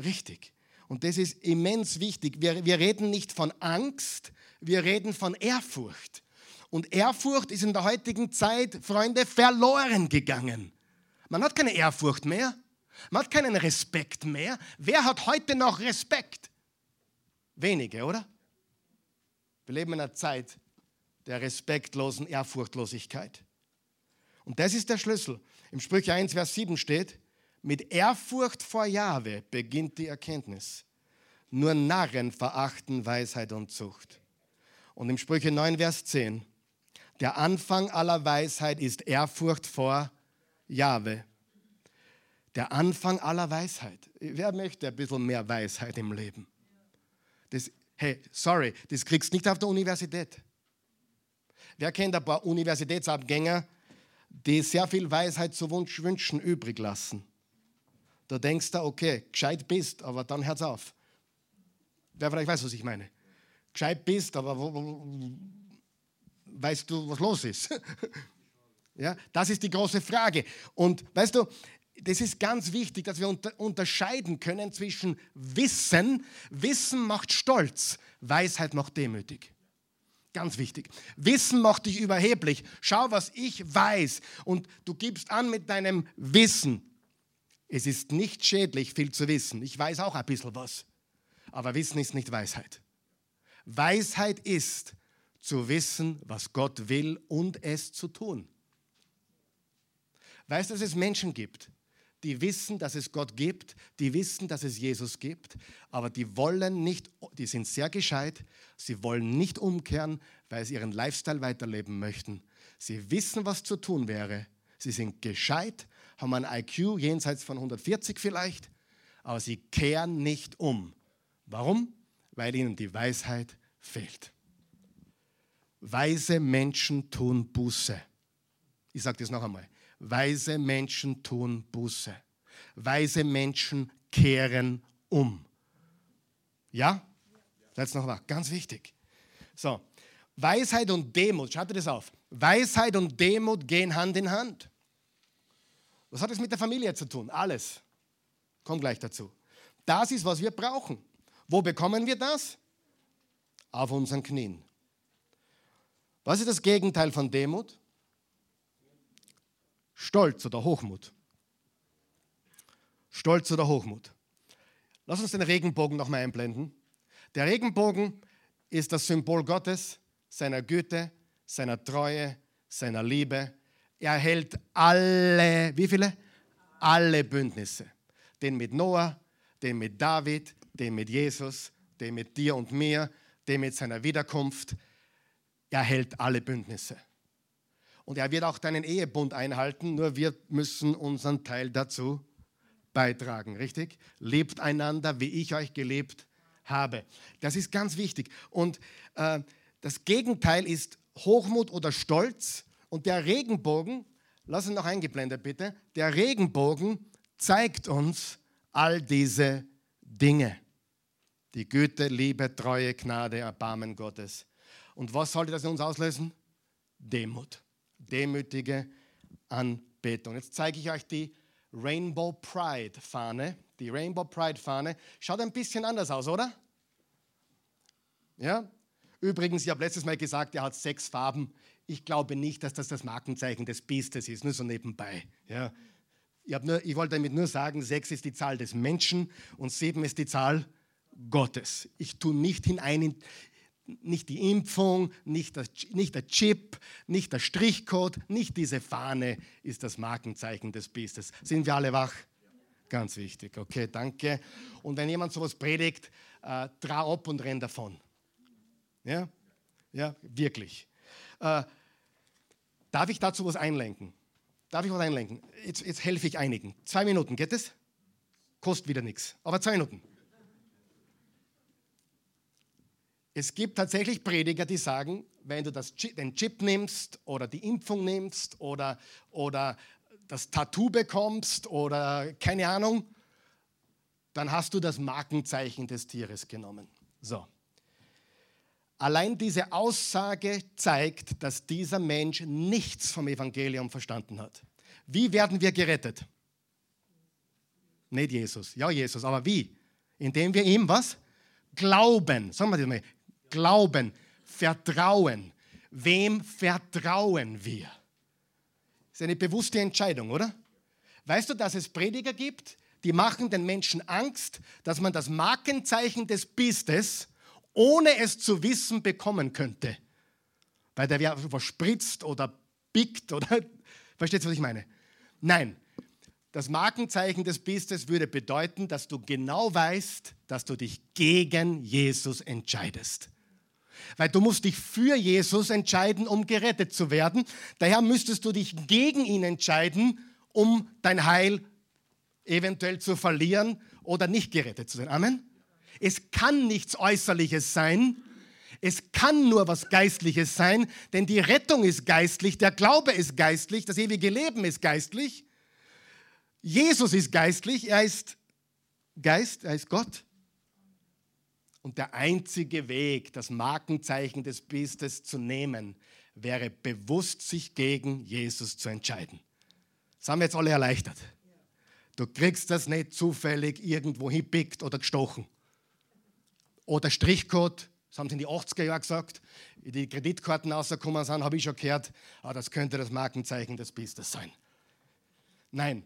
Richtig. Und das ist immens wichtig. Wir, wir reden nicht von Angst, wir reden von Ehrfurcht. Und Ehrfurcht ist in der heutigen Zeit, Freunde, verloren gegangen. Man hat keine Ehrfurcht mehr. Man hat keinen Respekt mehr. Wer hat heute noch Respekt? Wenige, oder? Wir leben in einer Zeit der respektlosen Ehrfurchtlosigkeit. Und das ist der Schlüssel. Im Sprüche 1, Vers 7 steht, mit Ehrfurcht vor Jahwe beginnt die Erkenntnis. Nur Narren verachten Weisheit und Zucht. Und im Sprüche 9, Vers 10, der Anfang aller Weisheit ist Ehrfurcht vor Jahwe. Der Anfang aller Weisheit. Wer möchte ein bisschen mehr Weisheit im Leben? Das, hey, sorry, das kriegst du nicht auf der Universität. Wer kennt ein paar Universitätsabgänger, die sehr viel Weisheit zu Wunsch, Wünschen übrig lassen? Da denkst du, okay, gescheit bist, aber dann hört's auf. Wer vielleicht weiß, was ich meine. Gescheit bist, aber wo, wo, weißt du, was los ist? ja, das ist die große Frage. Und weißt du, das ist ganz wichtig, dass wir unter, unterscheiden können zwischen Wissen. Wissen macht stolz, Weisheit macht demütig. Ganz wichtig. Wissen macht dich überheblich. Schau, was ich weiß. Und du gibst an mit deinem Wissen. Es ist nicht schädlich, viel zu wissen. Ich weiß auch ein bisschen was. Aber Wissen ist nicht Weisheit. Weisheit ist zu wissen, was Gott will und es zu tun. Weißt du, dass es Menschen gibt, die wissen, dass es Gott gibt, die wissen, dass es Jesus gibt, aber die wollen nicht, die sind sehr gescheit, sie wollen nicht umkehren, weil sie ihren Lifestyle weiterleben möchten. Sie wissen, was zu tun wäre. Sie sind gescheit, haben ein IQ jenseits von 140 vielleicht, aber sie kehren nicht um. Warum? Weil ihnen die Weisheit fehlt. Weise Menschen tun Buße. Ich sage das noch einmal. Weise Menschen tun Buße. Weise Menschen kehren um. Ja? Seid noch wach. Ganz wichtig. So. Weisheit und Demut, schaut dir das auf. Weisheit und Demut gehen Hand in Hand. Was hat es mit der Familie zu tun? Alles. Komm gleich dazu. Das ist, was wir brauchen. Wo bekommen wir das? Auf unseren Knien. Was ist das Gegenteil von Demut? Stolz oder Hochmut. Stolz oder Hochmut. Lass uns den Regenbogen noch mal einblenden. Der Regenbogen ist das Symbol Gottes, seiner Güte, seiner Treue, seiner Liebe. Er hält alle, wie viele? Alle Bündnisse. Den mit Noah, den mit David, den mit Jesus, den mit dir und mir, den mit seiner Wiederkunft. Er hält alle Bündnisse. Und er wird auch deinen Ehebund einhalten, nur wir müssen unseren Teil dazu beitragen, richtig? Lebt einander, wie ich euch gelebt habe. Das ist ganz wichtig. Und äh, das Gegenteil ist Hochmut oder Stolz. Und der Regenbogen, lass ihn noch eingeblendet bitte, der Regenbogen zeigt uns all diese Dinge. Die Güte, Liebe, Treue, Gnade, Erbarmen Gottes. Und was sollte das in uns auslösen? Demut demütige Anbetung. Jetzt zeige ich euch die Rainbow Pride Fahne. Die Rainbow Pride Fahne schaut ein bisschen anders aus, oder? Ja? Übrigens, ich habe letztes Mal gesagt, er hat sechs Farben. Ich glaube nicht, dass das das Markenzeichen des Biestes ist, nur so nebenbei. Ja? Ich, nur, ich wollte damit nur sagen, sechs ist die Zahl des Menschen und sieben ist die Zahl Gottes. Ich tue nicht hinein nicht die Impfung, nicht, das, nicht der Chip, nicht der Strichcode, nicht diese Fahne ist das Markenzeichen des Biestes. Sind wir alle wach? Ganz wichtig. Okay, danke. Und wenn jemand sowas predigt, äh, trau ab und renn davon. Ja? Ja, wirklich. Äh, darf ich dazu was einlenken? Darf ich was einlenken? Jetzt, jetzt helfe ich einigen. Zwei Minuten, geht es? Kostet wieder nichts. Aber zwei Minuten. Es gibt tatsächlich Prediger, die sagen, wenn du das, den Chip nimmst oder die Impfung nimmst oder, oder das Tattoo bekommst oder keine Ahnung, dann hast du das Markenzeichen des Tieres genommen. So. Allein diese Aussage zeigt, dass dieser Mensch nichts vom Evangelium verstanden hat. Wie werden wir gerettet? Nicht Jesus. Ja, Jesus, aber wie? Indem wir ihm was? Glauben. Sagen wir das mal. Glauben, Vertrauen. Wem vertrauen wir? Das ist eine bewusste Entscheidung, oder? Weißt du, dass es Prediger gibt, die machen den Menschen Angst, dass man das Markenzeichen des Biestes, ohne es zu wissen, bekommen könnte. Weil der wer verspritzt oder biegt oder. Versteht ihr, was ich meine? Nein. Das Markenzeichen des Biestes würde bedeuten, dass du genau weißt, dass du dich gegen Jesus entscheidest. Weil du musst dich für Jesus entscheiden, um gerettet zu werden. Daher müsstest du dich gegen ihn entscheiden, um dein Heil eventuell zu verlieren oder nicht gerettet zu sein. Amen. Es kann nichts Äußerliches sein. Es kann nur was Geistliches sein, denn die Rettung ist geistlich, der Glaube ist geistlich, das ewige Leben ist geistlich. Jesus ist geistlich, er ist Geist, er ist Gott. Und der einzige Weg, das Markenzeichen des Biestes zu nehmen, wäre bewusst, sich gegen Jesus zu entscheiden. Das haben wir jetzt alle erleichtert. Du kriegst das nicht zufällig irgendwo hinpickt oder gestochen. Oder Strichcode, das haben sie in die 80er Jahren gesagt, die Kreditkarten rausgekommen sind, habe ich schon gehört, ah, das könnte das Markenzeichen des Biestes sein. Nein,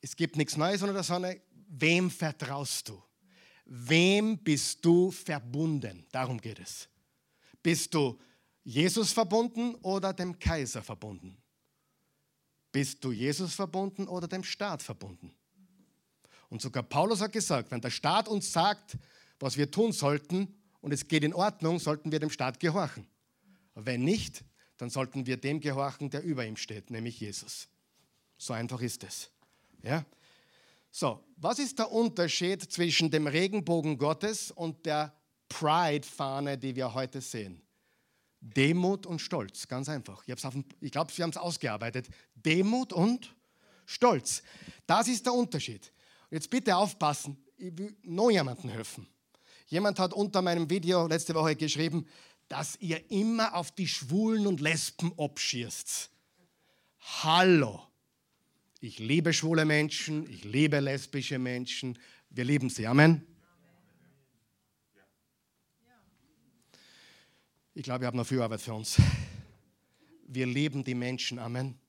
es gibt nichts Neues unter der Sonne. Wem vertraust du? Wem bist du verbunden? Darum geht es. Bist du Jesus verbunden oder dem Kaiser verbunden? Bist du Jesus verbunden oder dem Staat verbunden? Und sogar Paulus hat gesagt, wenn der Staat uns sagt, was wir tun sollten und es geht in Ordnung, sollten wir dem Staat gehorchen. Wenn nicht, dann sollten wir dem gehorchen, der über ihm steht, nämlich Jesus. So einfach ist es. Ja? So, was ist der Unterschied zwischen dem Regenbogen Gottes und der Pride-Fahne, die wir heute sehen? Demut und Stolz, ganz einfach. Ich, ich glaube, wir haben es ausgearbeitet. Demut und Stolz. Das ist der Unterschied. Jetzt bitte aufpassen, ich will noch jemandem helfen. Jemand hat unter meinem Video letzte Woche geschrieben, dass ihr immer auf die Schwulen und Lesben abschießt. Hallo. Ich liebe schwule Menschen, ich liebe lesbische Menschen. Wir lieben sie. Amen. Ich glaube, wir haben noch viel Arbeit für uns. Wir lieben die Menschen. Amen.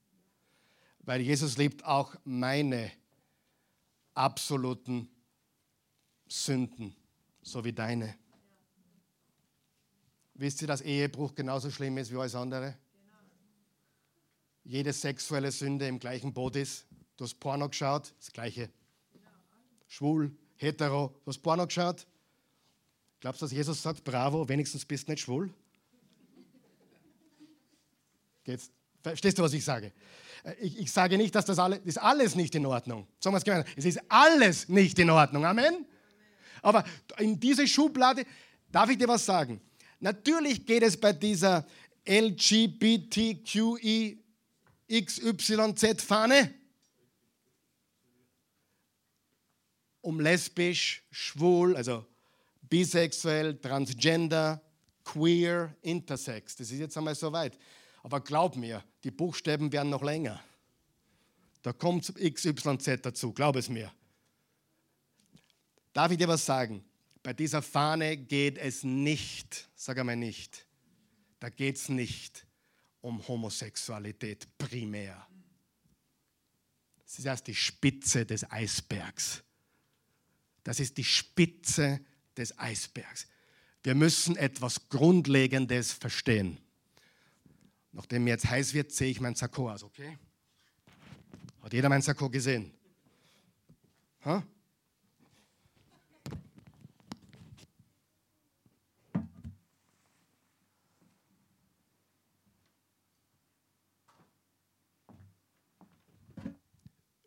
Weil Jesus liebt auch meine absoluten Sünden, so wie deine. Wisst ihr, dass Ehebruch genauso schlimm ist wie alles andere? jede sexuelle Sünde im gleichen Boot ist. Du hast Porno geschaut, das gleiche. Schwul, hetero, du hast Porno geschaut. Glaubst du, dass Jesus sagt, bravo, wenigstens bist du nicht schwul? Geht's? Verstehst du, was ich sage? Äh, ich, ich sage nicht, dass das alles, ist alles nicht in Ordnung. Sagen wir es gemeinsam. Es ist alles nicht in Ordnung. Amen? Aber in diese Schublade, darf ich dir was sagen? Natürlich geht es bei dieser LGBTQI XYZ-Fahne? Um lesbisch, schwul, also bisexuell, transgender, queer, intersex. Das ist jetzt einmal so weit. Aber glaub mir, die Buchstaben werden noch länger. Da kommt XYZ dazu, glaub es mir. Darf ich dir was sagen? Bei dieser Fahne geht es nicht, sag einmal nicht, da geht es nicht um Homosexualität primär. Das ist erst die Spitze des Eisbergs. Das ist die Spitze des Eisbergs. Wir müssen etwas Grundlegendes verstehen. Nachdem mir jetzt heiß wird, sehe ich mein Sakko aus, okay? Hat jeder mein Sakko gesehen? Ha?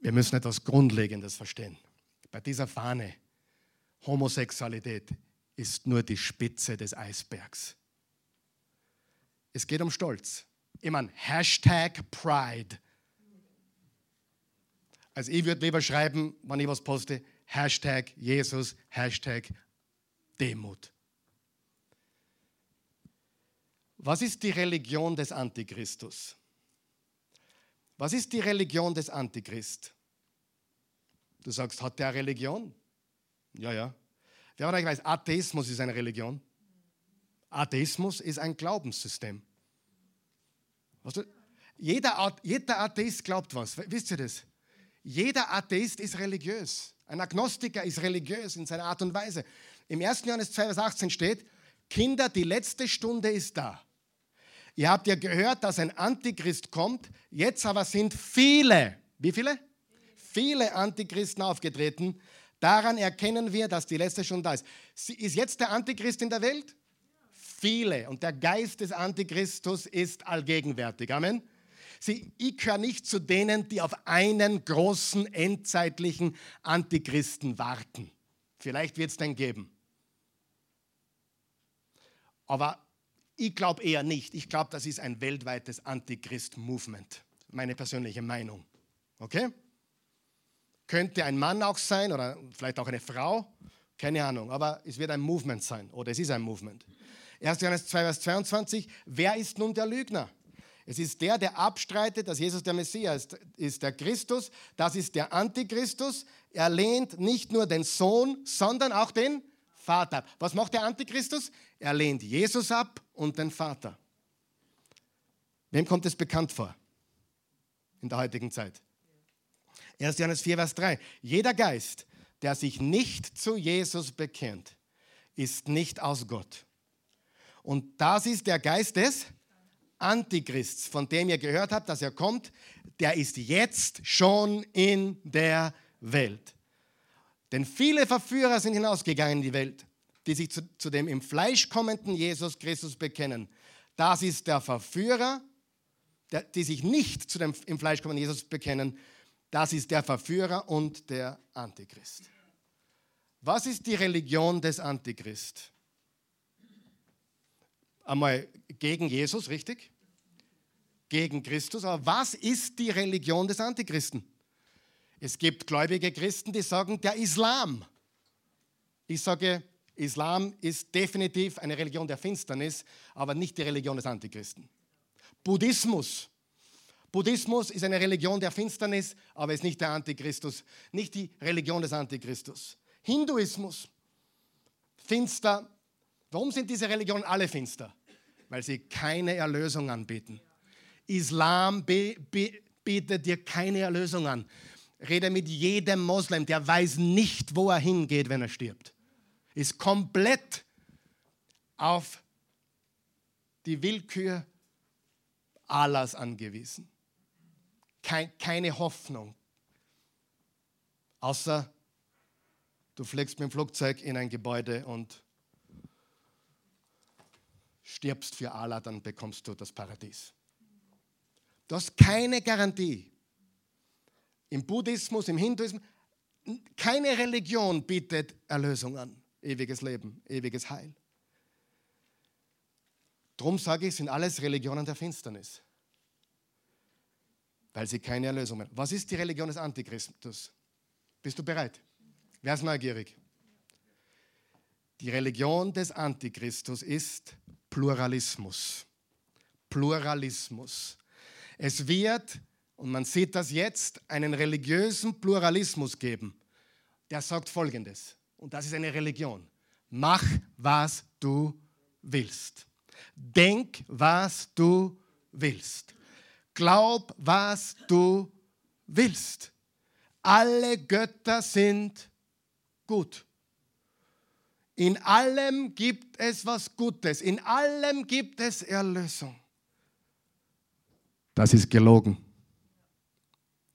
Wir müssen etwas Grundlegendes verstehen. Bei dieser Fahne, Homosexualität ist nur die Spitze des Eisbergs. Es geht um Stolz. Ich meine, Hashtag Pride. Also ich würde lieber schreiben, wenn ich was poste, Hashtag Jesus, Hashtag Demut. Was ist die Religion des Antichristus? Was ist die Religion des Antichrist? Du sagst, hat der Religion? Ja, ja. Wer ich weiß, Atheismus ist eine Religion. Atheismus ist ein Glaubenssystem. Weißt du? Jeder, jeder Atheist glaubt was. Wisst ihr das? Jeder Atheist ist religiös. Ein Agnostiker ist religiös in seiner Art und Weise. Im 1. Johannes 2, Vers 18 steht, Kinder, die letzte Stunde ist da. Ihr habt ja gehört, dass ein Antichrist kommt. Jetzt aber sind viele, wie viele? Viele Antichristen aufgetreten. Daran erkennen wir, dass die letzte schon da ist. Ist jetzt der Antichrist in der Welt? Viele. Und der Geist des Antichristus ist allgegenwärtig. Amen. Sie, ich gehöre nicht zu denen, die auf einen großen endzeitlichen Antichristen warten. Vielleicht wird es den geben. Aber ich glaube eher nicht. Ich glaube, das ist ein weltweites Antichrist-Movement. Meine persönliche Meinung. Okay? Könnte ein Mann auch sein oder vielleicht auch eine Frau. Keine Ahnung. Aber es wird ein Movement sein. Oder es ist ein Movement. 1. Johannes 2, Vers 22. Wer ist nun der Lügner? Es ist der, der abstreitet, dass Jesus der Messias ist, ist der Christus. Das ist der Antichristus. Er lehnt nicht nur den Sohn, sondern auch den Vater ab. Was macht der Antichristus? Er lehnt Jesus ab und den Vater. Wem kommt es bekannt vor in der heutigen Zeit? 1. Johannes 4, Vers 3. Jeder Geist, der sich nicht zu Jesus bekennt, ist nicht aus Gott. Und das ist der Geist des Antichrists, von dem ihr gehört habt, dass er kommt, der ist jetzt schon in der Welt. Denn viele Verführer sind hinausgegangen in die Welt, die sich zu, zu dem im Fleisch kommenden Jesus Christus bekennen. Das ist der Verführer, der, die sich nicht zu dem im Fleisch kommenden Jesus bekennen. Das ist der Verführer und der Antichrist. Was ist die Religion des Antichrist? einmal gegen Jesus, richtig? Gegen Christus. Aber was ist die Religion des Antichristen? Es gibt gläubige Christen, die sagen, der Islam. Ich sage, Islam ist definitiv eine Religion der Finsternis, aber nicht die Religion des Antichristen. Buddhismus. Buddhismus ist eine Religion der Finsternis, aber ist nicht der Antichristus, nicht die Religion des Antichristus. Hinduismus, finster, Warum sind diese Religionen alle finster? Weil sie keine Erlösung anbieten. Islam be, be, bietet dir keine Erlösung an. Rede mit jedem Moslem, der weiß nicht, wo er hingeht, wenn er stirbt. Ist komplett auf die Willkür Allahs angewiesen. Kein, keine Hoffnung. Außer du fliegst mit dem Flugzeug in ein Gebäude und stirbst für Allah, dann bekommst du das Paradies. Du hast keine Garantie. Im Buddhismus, im Hinduismus, keine Religion bietet Erlösung an, ewiges Leben, ewiges Heil. Drum sage ich, sind alles Religionen der Finsternis, weil sie keine Erlösung haben. Was ist die Religion des Antichristus? Bist du bereit? Wer ist neugierig? Die Religion des Antichristus ist Pluralismus. Pluralismus. Es wird, und man sieht das jetzt, einen religiösen Pluralismus geben. Der sagt Folgendes, und das ist eine Religion. Mach, was du willst. Denk, was du willst. Glaub, was du willst. Alle Götter sind gut. In allem gibt es was Gutes. In allem gibt es Erlösung. Das ist gelogen.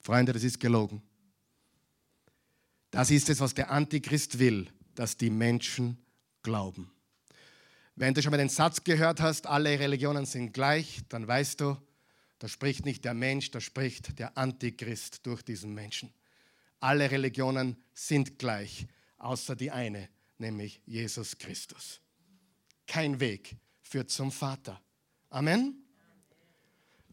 Freunde, das ist gelogen. Das ist es, was der Antichrist will, dass die Menschen glauben. Wenn du schon mal den Satz gehört hast, alle Religionen sind gleich, dann weißt du, da spricht nicht der Mensch, da spricht der Antichrist durch diesen Menschen. Alle Religionen sind gleich, außer die eine, nämlich Jesus Christus. Kein Weg führt zum Vater. Amen.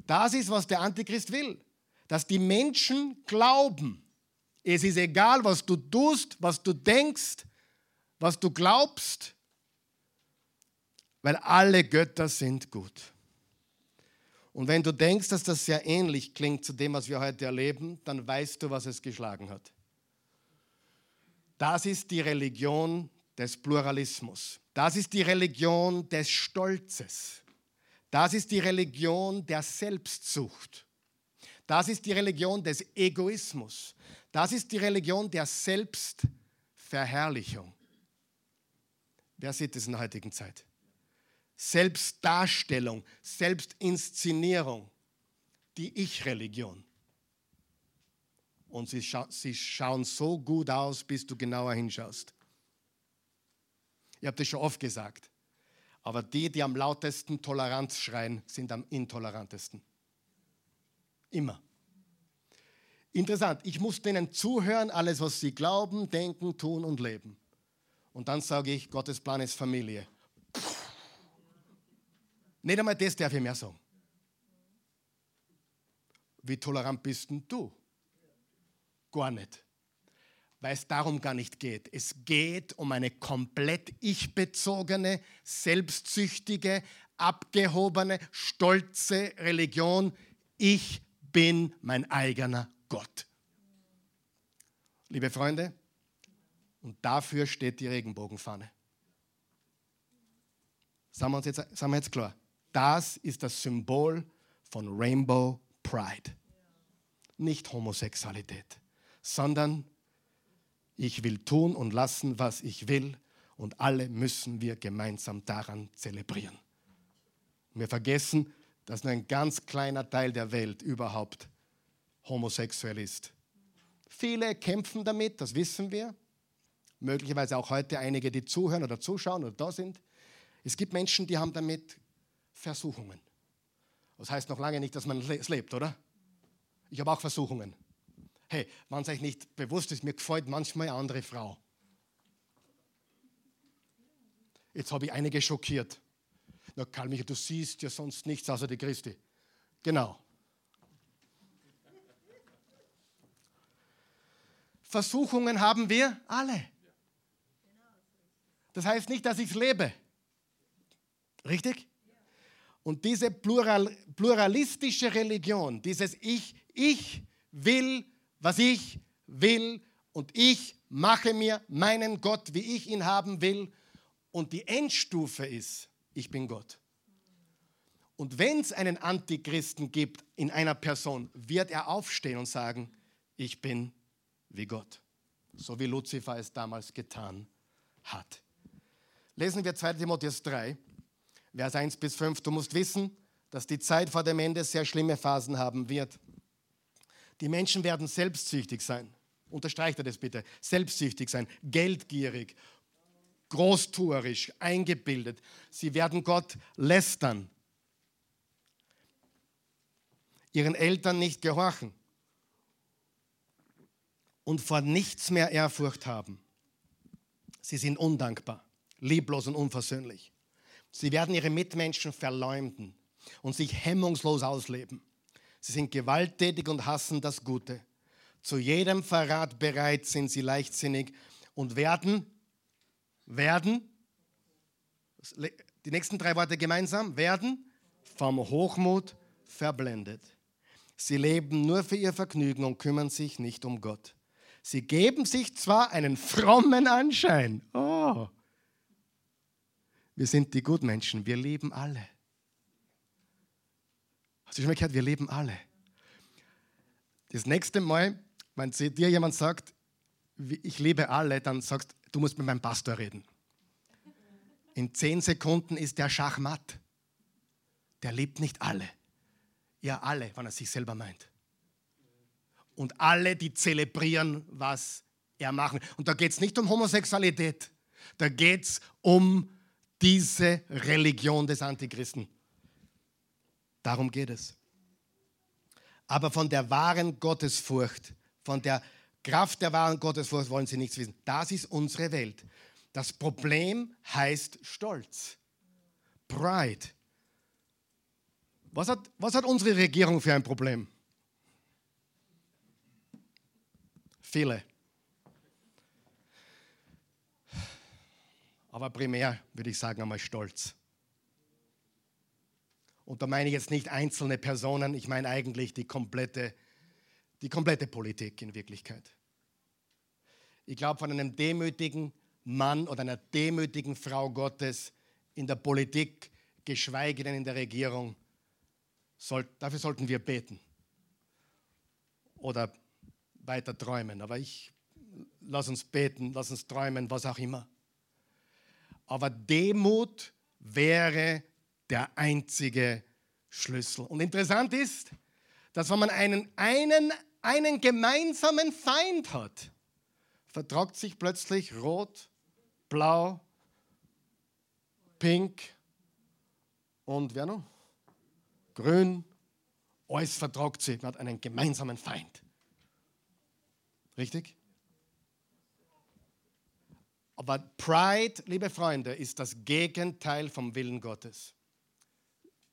Das ist, was der Antichrist will, dass die Menschen glauben. Es ist egal, was du tust, was du denkst, was du glaubst, weil alle Götter sind gut. Und wenn du denkst, dass das sehr ähnlich klingt zu dem, was wir heute erleben, dann weißt du, was es geschlagen hat. Das ist die Religion des Pluralismus. Das ist die Religion des Stolzes. Das ist die Religion der Selbstsucht. Das ist die Religion des Egoismus. Das ist die Religion der Selbstverherrlichung. Wer sieht es in der heutigen Zeit? Selbstdarstellung, Selbstinszenierung, die Ich-Religion. Und sie, scha sie schauen so gut aus, bis du genauer hinschaust. Ich habe das schon oft gesagt. Aber die, die am lautesten Toleranz schreien, sind am intolerantesten. Immer. Interessant, ich muss denen zuhören, alles, was sie glauben, denken, tun und leben. Und dann sage ich, Gottes Plan ist Familie. Nicht einmal das darf ich mehr sagen. Wie tolerant bist denn du? Gar nicht. Weil es darum gar nicht geht. Es geht um eine komplett ich-bezogene, selbstsüchtige, abgehobene, stolze Religion. Ich bin mein eigener Gott. Liebe Freunde, und dafür steht die Regenbogenfahne. Sagen wir, uns jetzt, sagen wir jetzt klar. Das ist das Symbol von Rainbow Pride. Nicht Homosexualität, sondern ich will tun und lassen, was ich will und alle müssen wir gemeinsam daran zelebrieren. Wir vergessen, dass nur ein ganz kleiner Teil der Welt überhaupt homosexuell ist. Viele kämpfen damit, das wissen wir. Möglicherweise auch heute einige, die zuhören oder zuschauen oder da sind. Es gibt Menschen, die haben damit Versuchungen. Das heißt noch lange nicht, dass man es lebt, oder? Ich habe auch Versuchungen. Hey, wenn es euch nicht bewusst ist, mir gefällt manchmal eine andere Frau. Jetzt habe ich einige schockiert. Na, Karl Michael, du siehst ja sonst nichts außer die Christi. Genau. Versuchungen haben wir alle. Das heißt nicht, dass ich es lebe. Richtig? Und diese Plural, pluralistische Religion, dieses Ich, ich will, was ich will und ich mache mir meinen Gott, wie ich ihn haben will. Und die Endstufe ist, ich bin Gott. Und wenn es einen Antichristen gibt in einer Person, wird er aufstehen und sagen, ich bin wie Gott. So wie Luzifer es damals getan hat. Lesen wir 2 Timotheus 3, Vers 1 bis 5. Du musst wissen, dass die Zeit vor dem Ende sehr schlimme Phasen haben wird. Die Menschen werden selbstsüchtig sein. Unterstreicht er das bitte. Selbstsüchtig sein, geldgierig, großtuerisch, eingebildet. Sie werden Gott lästern, ihren Eltern nicht gehorchen und vor nichts mehr Ehrfurcht haben. Sie sind undankbar lieblos und unversöhnlich. Sie werden ihre Mitmenschen verleumden und sich hemmungslos ausleben. Sie sind gewalttätig und hassen das Gute. Zu jedem Verrat bereit sind sie leichtsinnig und werden, werden, die nächsten drei Worte gemeinsam, werden vom Hochmut verblendet. Sie leben nur für ihr Vergnügen und kümmern sich nicht um Gott. Sie geben sich zwar einen frommen Anschein, oh, wir sind die Gutmenschen. Wir lieben alle. Hast du schon mal gehört? Wir lieben alle. Das nächste Mal, wenn dir jemand sagt, ich liebe alle, dann sagst du musst mit meinem Pastor reden. In zehn Sekunden ist der Schachmatt. Der liebt nicht alle. Ja, alle, wenn er sich selber meint. Und alle, die zelebrieren, was er macht. Und da geht es nicht um Homosexualität. Da geht es um diese Religion des Antichristen. Darum geht es. Aber von der wahren Gottesfurcht, von der Kraft der wahren Gottesfurcht wollen sie nichts wissen. Das ist unsere Welt. Das Problem heißt Stolz. Pride. Was hat, was hat unsere Regierung für ein Problem? Viele. Aber primär würde ich sagen einmal Stolz. Und da meine ich jetzt nicht einzelne Personen, ich meine eigentlich die komplette, die komplette Politik in Wirklichkeit. Ich glaube, von einem demütigen Mann oder einer demütigen Frau Gottes in der Politik, geschweige denn in der Regierung, soll, dafür sollten wir beten oder weiter träumen. Aber ich lass uns beten, lass uns träumen, was auch immer. Aber Demut wäre der einzige Schlüssel. Und interessant ist, dass wenn man einen, einen, einen gemeinsamen Feind hat, vertragt sich plötzlich rot, blau, pink und wer noch? Grün. Alles vertragt sich. Man hat einen gemeinsamen Feind. Richtig? Aber Pride, liebe Freunde, ist das Gegenteil vom Willen Gottes.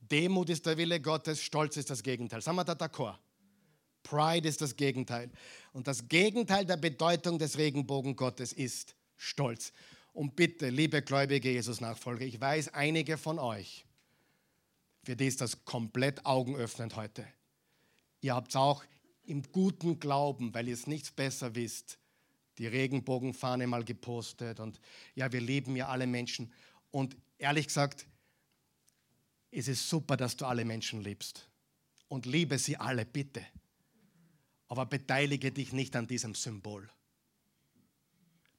Demut ist der Wille Gottes, Stolz ist das Gegenteil. Sagen wir da d'accord? Pride ist das Gegenteil. Und das Gegenteil der Bedeutung des Regenbogen Gottes ist Stolz. Und bitte, liebe gläubige Jesus-Nachfolger, ich weiß, einige von euch, für die ist das komplett augenöffnend heute. Ihr habt es auch im guten Glauben, weil ihr es nichts besser wisst, die Regenbogenfahne mal gepostet und ja, wir lieben ja alle Menschen. Und ehrlich gesagt, es ist super, dass du alle Menschen liebst. Und liebe sie alle, bitte. Aber beteilige dich nicht an diesem Symbol.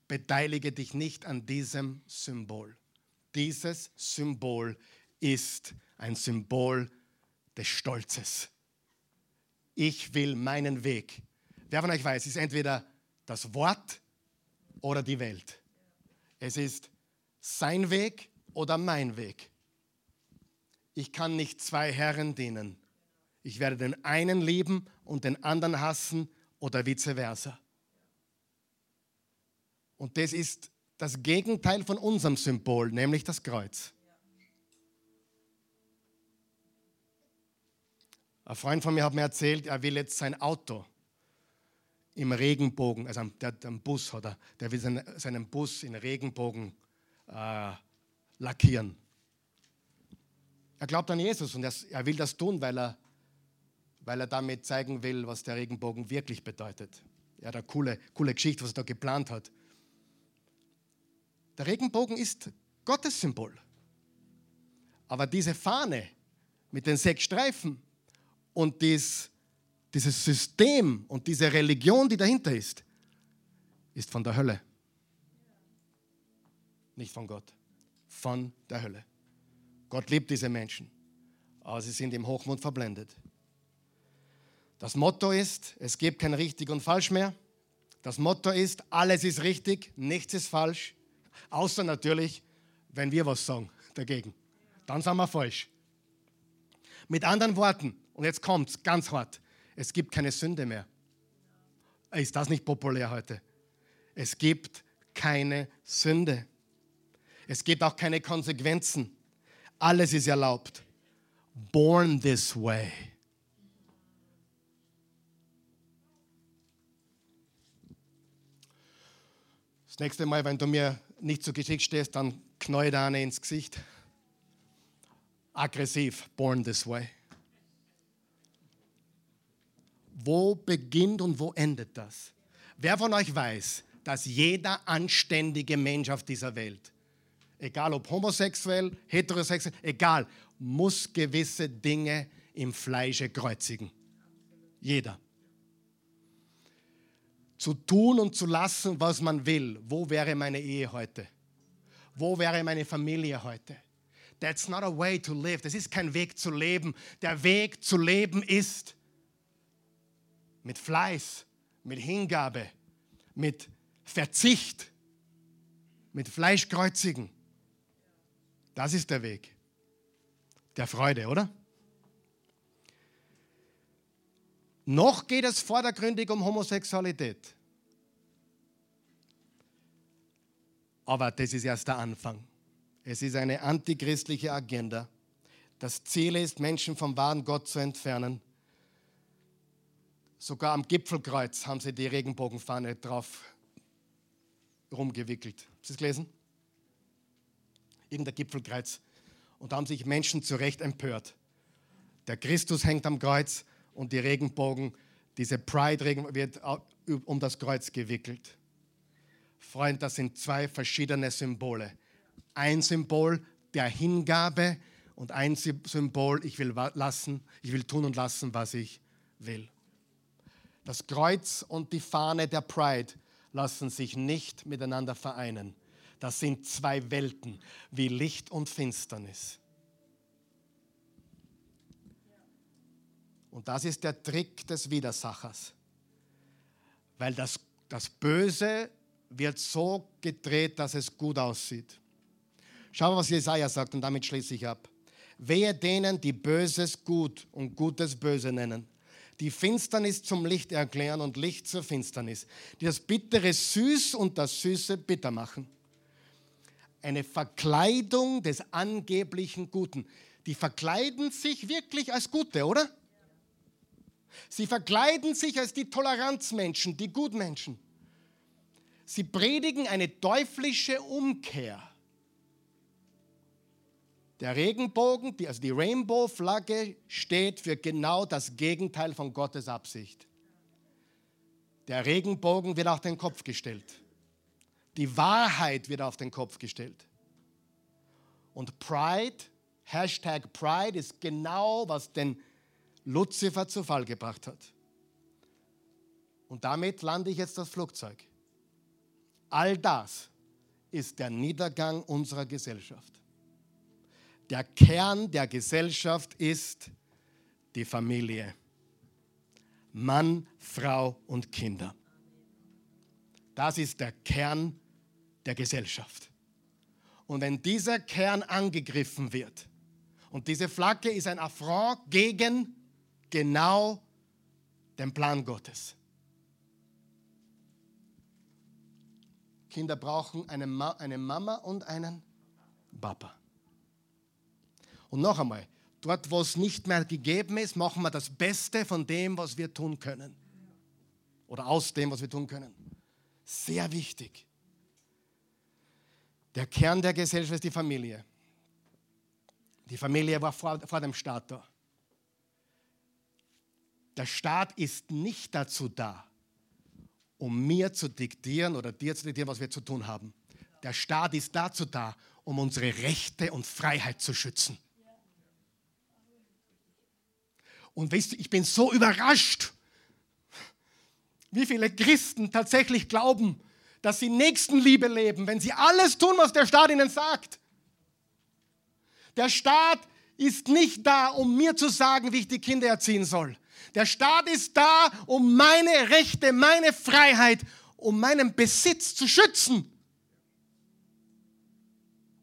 Beteilige dich nicht an diesem Symbol. Dieses Symbol ist ein Symbol des Stolzes. Ich will meinen Weg. Wer von euch weiß, ist entweder das Wort oder die Welt. Es ist sein Weg oder mein Weg. Ich kann nicht zwei Herren dienen. Ich werde den einen lieben und den anderen hassen oder vice versa. Und das ist das Gegenteil von unserem Symbol, nämlich das Kreuz. Ein Freund von mir hat mir erzählt, er will jetzt sein Auto im Regenbogen, also der hat Bus hat er, der will seinen, seinen Bus in Regenbogen äh, lackieren. Er glaubt an Jesus und er, er will das tun, weil er weil er damit zeigen will, was der Regenbogen wirklich bedeutet. Er hat eine coole, coole Geschichte, was er da geplant hat. Der Regenbogen ist Gottes Symbol. Aber diese Fahne mit den sechs Streifen und dies, dieses System und diese Religion, die dahinter ist, ist von der Hölle. Nicht von Gott, von der Hölle. Gott liebt diese Menschen, aber sie sind im Hochmut verblendet. Das Motto ist, es gibt kein richtig und falsch mehr. Das Motto ist, alles ist richtig, nichts ist falsch, außer natürlich, wenn wir was sagen dagegen. Dann sind wir falsch. Mit anderen Worten, und jetzt kommt es ganz hart, es gibt keine Sünde mehr. Ist das nicht populär heute? Es gibt keine Sünde. Es gibt auch keine Konsequenzen. Alles ist erlaubt. Born this way. Das nächste Mal, wenn du mir nicht zu Gesicht stehst, dann knall da eine ins Gesicht. Aggressiv, born this way. Wo beginnt und wo endet das? Wer von euch weiß, dass jeder anständige Mensch auf dieser Welt, egal ob homosexuell, heterosexuell, egal, muss gewisse Dinge im Fleische kreuzigen. Jeder zu tun und zu lassen, was man will. Wo wäre meine Ehe heute? Wo wäre meine Familie heute? That's not a way to live. Das ist kein Weg zu leben. Der Weg zu leben ist mit Fleiß, mit Hingabe, mit Verzicht, mit Fleischkreuzigen. Das ist der Weg der Freude, oder? Noch geht es vordergründig um Homosexualität. Aber das ist erst der Anfang. Es ist eine antichristliche Agenda. Das Ziel ist, Menschen vom wahren Gott zu entfernen. Sogar am Gipfelkreuz haben sie die Regenbogenfahne drauf rumgewickelt. Haben Sie es gelesen? Irgendein Gipfelkreuz. Und da haben sich Menschen zu Recht empört. Der Christus hängt am Kreuz und die Regenbogen, diese Pride-Regen wird um das Kreuz gewickelt. Freund, das sind zwei verschiedene Symbole. Ein Symbol der Hingabe und ein Symbol, ich will lassen, ich will tun und lassen, was ich will. Das Kreuz und die Fahne der Pride lassen sich nicht miteinander vereinen. Das sind zwei Welten wie Licht und Finsternis. Und das ist der Trick des Widersachers. Weil das, das Böse wird so gedreht, dass es gut aussieht. Schau mal, was Jesaja sagt und damit schließe ich ab. Wehe denen, die Böses gut und Gutes böse nennen, die Finsternis zum Licht erklären und Licht zur Finsternis, die das Bittere süß und das Süße bitter machen. Eine Verkleidung des angeblichen Guten. die verkleiden sich wirklich als Gute, oder? Sie verkleiden sich als die Toleranzmenschen, die Gutmenschen. Sie predigen eine teuflische Umkehr. Der Regenbogen, die, also die Rainbow-Flagge, steht für genau das Gegenteil von Gottes Absicht. Der Regenbogen wird auf den Kopf gestellt. Die Wahrheit wird auf den Kopf gestellt. Und Pride, Hashtag Pride, ist genau, was den Luzifer zu Fall gebracht hat. Und damit lande ich jetzt das Flugzeug. All das ist der Niedergang unserer Gesellschaft. Der Kern der Gesellschaft ist die Familie. Mann, Frau und Kinder. Das ist der Kern der Gesellschaft. Und wenn dieser Kern angegriffen wird, und diese Flagge ist ein Affront gegen genau den Plan Gottes. Kinder brauchen eine, Ma eine Mama und einen Papa. Und noch einmal, dort, wo es nicht mehr gegeben ist, machen wir das Beste von dem, was wir tun können. Oder aus dem, was wir tun können. Sehr wichtig. Der Kern der Gesellschaft ist die Familie. Die Familie war vor, vor dem Staat da. Der Staat ist nicht dazu da, um mir zu diktieren oder dir zu diktieren, was wir zu tun haben. Der Staat ist dazu da, um unsere Rechte und Freiheit zu schützen. Und weißt du, ich bin so überrascht, wie viele Christen tatsächlich glauben, dass sie Nächstenliebe leben, wenn sie alles tun, was der Staat ihnen sagt. Der Staat ist nicht da, um mir zu sagen, wie ich die Kinder erziehen soll. Der Staat ist da, um meine Rechte, meine Freiheit, um meinen Besitz zu schützen.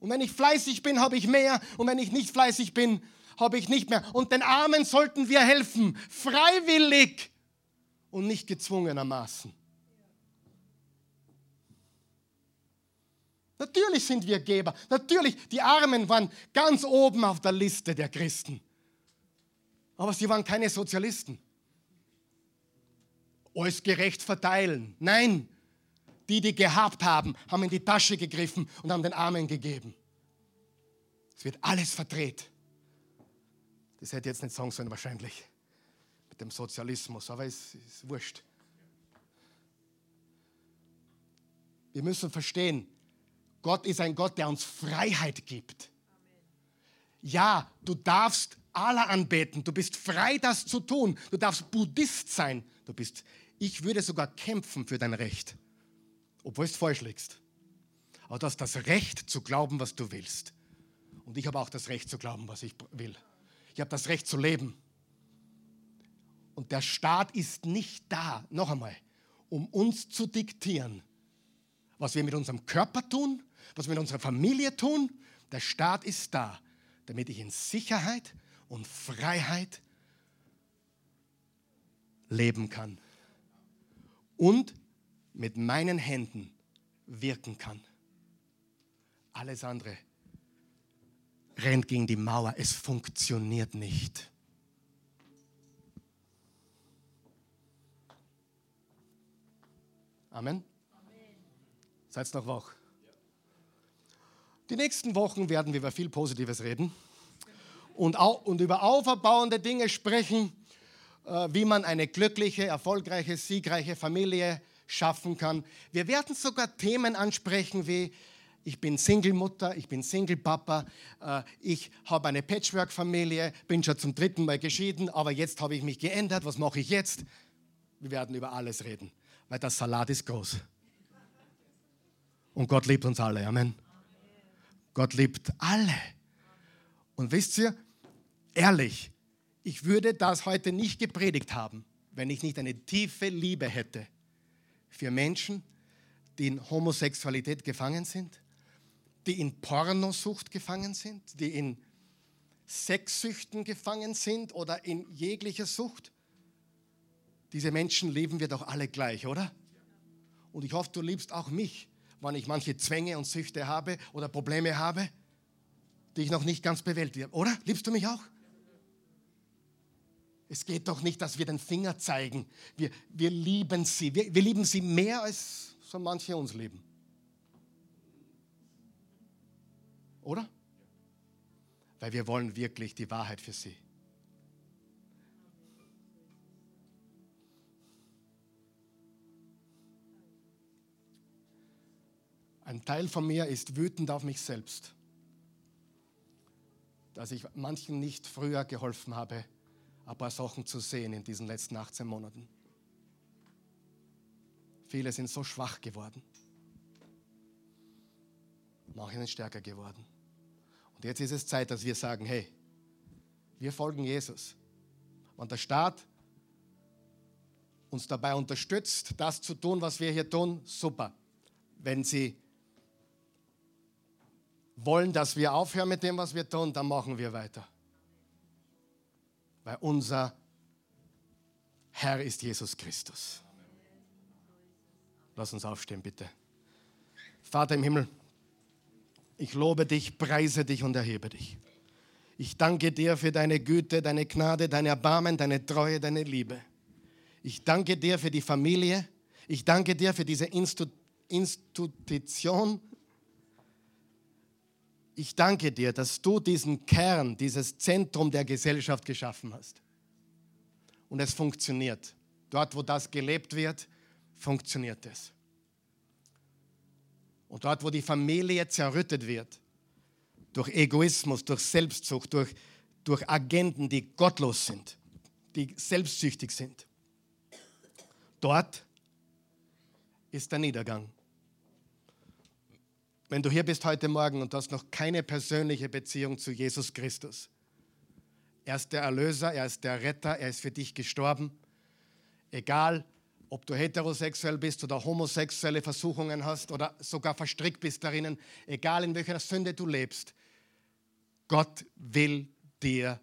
Und wenn ich fleißig bin, habe ich mehr. Und wenn ich nicht fleißig bin, habe ich nicht mehr. Und den Armen sollten wir helfen, freiwillig und nicht gezwungenermaßen. Natürlich sind wir Geber. Natürlich, die Armen waren ganz oben auf der Liste der Christen. Aber sie waren keine Sozialisten. Alles gerecht verteilen. Nein, die, die gehabt haben, haben in die Tasche gegriffen und haben den Armen gegeben. Es wird alles verdreht. Das hätte ich jetzt nicht sagen sollen wahrscheinlich. Mit dem Sozialismus, aber es ist wurscht. Wir müssen verstehen, Gott ist ein Gott, der uns Freiheit gibt. Ja, du darfst Allah anbeten, du bist frei, das zu tun. Du darfst Buddhist sein. Du bist, ich würde sogar kämpfen für dein Recht, obwohl es falsch liegst. Aber du hast das Recht zu glauben, was du willst. Und ich habe auch das Recht zu glauben, was ich will. Ich habe das Recht zu leben. Und der Staat ist nicht da, noch einmal, um uns zu diktieren, was wir mit unserem Körper tun, was wir mit unserer Familie tun. Der Staat ist da, damit ich in Sicherheit und Freiheit leben kann und mit meinen Händen wirken kann. Alles andere rennt gegen die Mauer. Es funktioniert nicht. Amen. Amen. Seid noch wach. Die nächsten Wochen werden wir über viel Positives reden und, und über auferbauende Dinge sprechen, äh, wie man eine glückliche, erfolgreiche, siegreiche Familie schaffen kann. Wir werden sogar Themen ansprechen wie ich bin Single-Mutter, ich bin Single-Papa, äh, ich habe eine Patchwork-Familie, bin schon zum dritten Mal geschieden, aber jetzt habe ich mich geändert. Was mache ich jetzt? Wir werden über alles reden, weil das Salat ist groß. Und Gott liebt uns alle. Amen. Gott liebt alle. Und wisst ihr, ehrlich, ich würde das heute nicht gepredigt haben, wenn ich nicht eine tiefe Liebe hätte für Menschen, die in Homosexualität gefangen sind, die in Pornosucht gefangen sind, die in Sexsüchten gefangen sind oder in jeglicher Sucht. Diese Menschen leben wir doch alle gleich, oder? Und ich hoffe, du liebst auch mich, wann ich manche Zwänge und Süchte habe oder Probleme habe. die ich noch nicht ganz bewältigt habe. Oder? Liebst du mich auch? Es geht doch nicht, dass wir den Finger zeigen. Wir, wir lieben sie. Wir, wir lieben sie mehr, als so manche uns lieben. Oder? Weil wir wollen wirklich die Wahrheit für sie. Ein Teil von mir ist wütend auf mich selbst, dass ich manchen nicht früher geholfen habe, ein paar Sachen zu sehen in diesen letzten 18 Monaten. Viele sind so schwach geworden. Manche sind stärker geworden. Und jetzt ist es Zeit, dass wir sagen, hey, wir folgen Jesus. Und der Staat uns dabei unterstützt, das zu tun, was wir hier tun, super. Wenn sie wollen, dass wir aufhören mit dem, was wir tun, dann machen wir weiter. Weil unser Herr ist Jesus Christus. Lass uns aufstehen, bitte. Vater im Himmel, ich lobe dich, preise dich und erhebe dich. Ich danke dir für deine Güte, deine Gnade, dein Erbarmen, deine Treue, deine Liebe. Ich danke dir für die Familie. Ich danke dir für diese Institution, ich danke dir, dass du diesen Kern, dieses Zentrum der Gesellschaft geschaffen hast. Und es funktioniert. Dort, wo das gelebt wird, funktioniert es. Und dort, wo die Familie zerrüttet wird, durch Egoismus, durch Selbstsucht, durch, durch Agenten, die gottlos sind, die selbstsüchtig sind, dort ist der Niedergang. Wenn du hier bist heute Morgen und hast noch keine persönliche Beziehung zu Jesus Christus, er ist der Erlöser, er ist der Retter, er ist für dich gestorben. Egal, ob du heterosexuell bist oder homosexuelle Versuchungen hast oder sogar verstrickt bist darin, egal in welcher Sünde du lebst, Gott will dir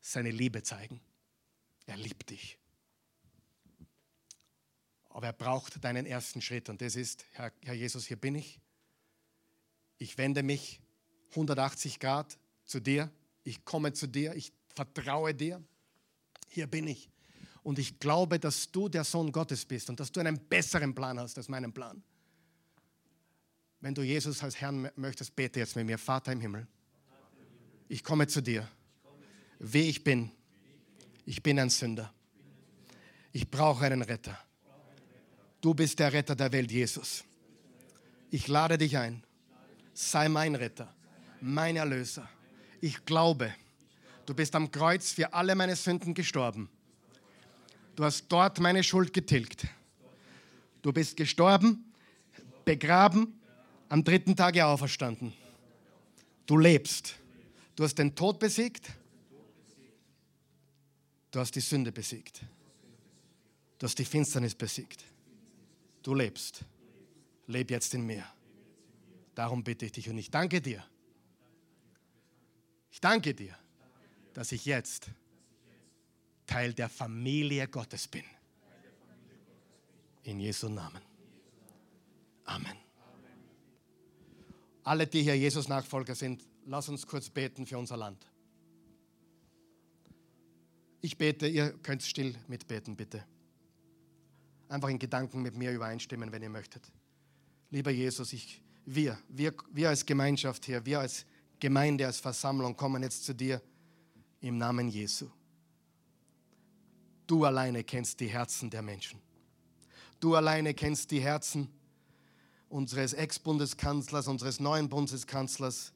seine Liebe zeigen. Er liebt dich. Aber er braucht deinen ersten Schritt und das ist, Herr, Herr Jesus, hier bin ich ich wende mich 180 Grad zu dir, ich komme zu dir, ich vertraue dir, hier bin ich. Und ich glaube, dass du der Sohn Gottes bist und dass du einen besseren Plan hast als meinen Plan. Wenn du Jesus als Herrn möchtest, bete jetzt mit mir, Vater im Himmel. Ich komme zu dir, wie ich bin. Ich bin ein Sünder. Ich brauche einen Retter. Du bist der Retter der Welt, Jesus. Ich lade dich ein sei mein Retter, mein Erlöser. Ich glaube, du bist am Kreuz für alle meine Sünden gestorben. Du hast dort meine Schuld getilgt. Du bist gestorben, begraben, am dritten Tage auferstanden. Du lebst. Du hast den Tod besiegt. Du hast die Sünde besiegt. Du hast die Finsternis besiegt. Du lebst. Leb jetzt in mir. Darum bitte ich dich und ich danke dir. Ich danke dir, dass ich jetzt Teil der Familie Gottes bin. In Jesu Namen. Amen. Alle, die hier Jesus Nachfolger sind, lass uns kurz beten für unser Land. Ich bete, ihr könnt still mitbeten, bitte. Einfach in Gedanken mit mir übereinstimmen, wenn ihr möchtet. Lieber Jesus, ich wir, wir, wir als Gemeinschaft hier, wir als Gemeinde, als Versammlung kommen jetzt zu dir im Namen Jesu. Du alleine kennst die Herzen der Menschen. Du alleine kennst die Herzen unseres Ex-Bundeskanzlers, unseres neuen Bundeskanzlers.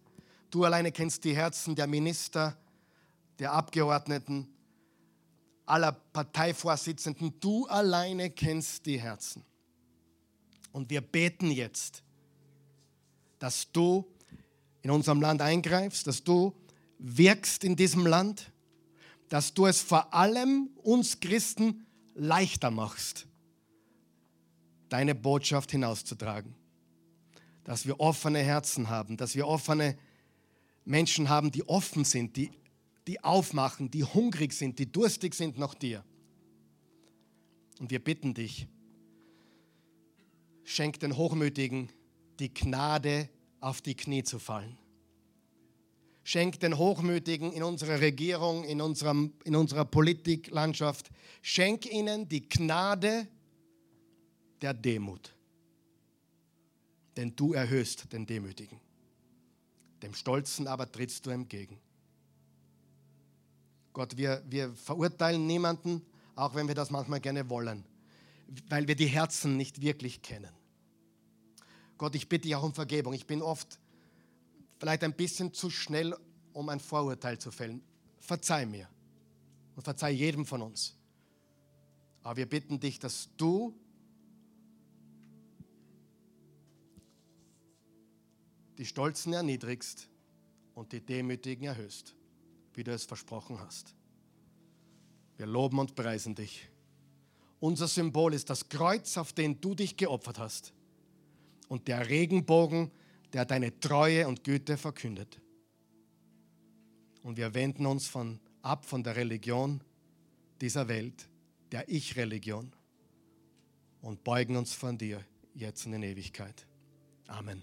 Du alleine kennst die Herzen der Minister, der Abgeordneten, aller Parteivorsitzenden. Du alleine kennst die Herzen. Und wir beten jetzt dass du in unserem Land eingreifst, dass du wirkst in diesem Land, dass du es vor allem uns Christen leichter machst, deine Botschaft hinauszutragen. Dass wir offene Herzen haben, dass wir offene Menschen haben, die offen sind, die, die aufmachen, die hungrig sind, die durstig sind nach dir. Und wir bitten dich, schenk den Hochmütigen die Gnade, auf die Knie zu fallen. Schenk den Hochmütigen in unserer Regierung, in, unserem, in unserer Politiklandschaft, schenk ihnen die Gnade der Demut. Denn du erhöhst den Demütigen. Dem Stolzen aber trittst du entgegen. Gott, wir, wir verurteilen niemanden, auch wenn wir das manchmal gerne wollen, weil wir die Herzen nicht wirklich kennen. Gott, ich bitte dich auch um Vergebung. Ich bin oft vielleicht ein bisschen zu schnell, um ein Vorurteil zu fällen. Verzeih mir und verzeih jedem von uns. Aber wir bitten dich, dass du die Stolzen erniedrigst und die Demütigen erhöhst, wie du es versprochen hast. Wir loben und preisen dich. Unser Symbol ist das Kreuz, auf den du dich geopfert hast und der Regenbogen, der deine Treue und Güte verkündet. Und wir wenden uns von, ab von der Religion dieser Welt, der Ich-Religion, und beugen uns von dir jetzt in Ewigkeit. Amen.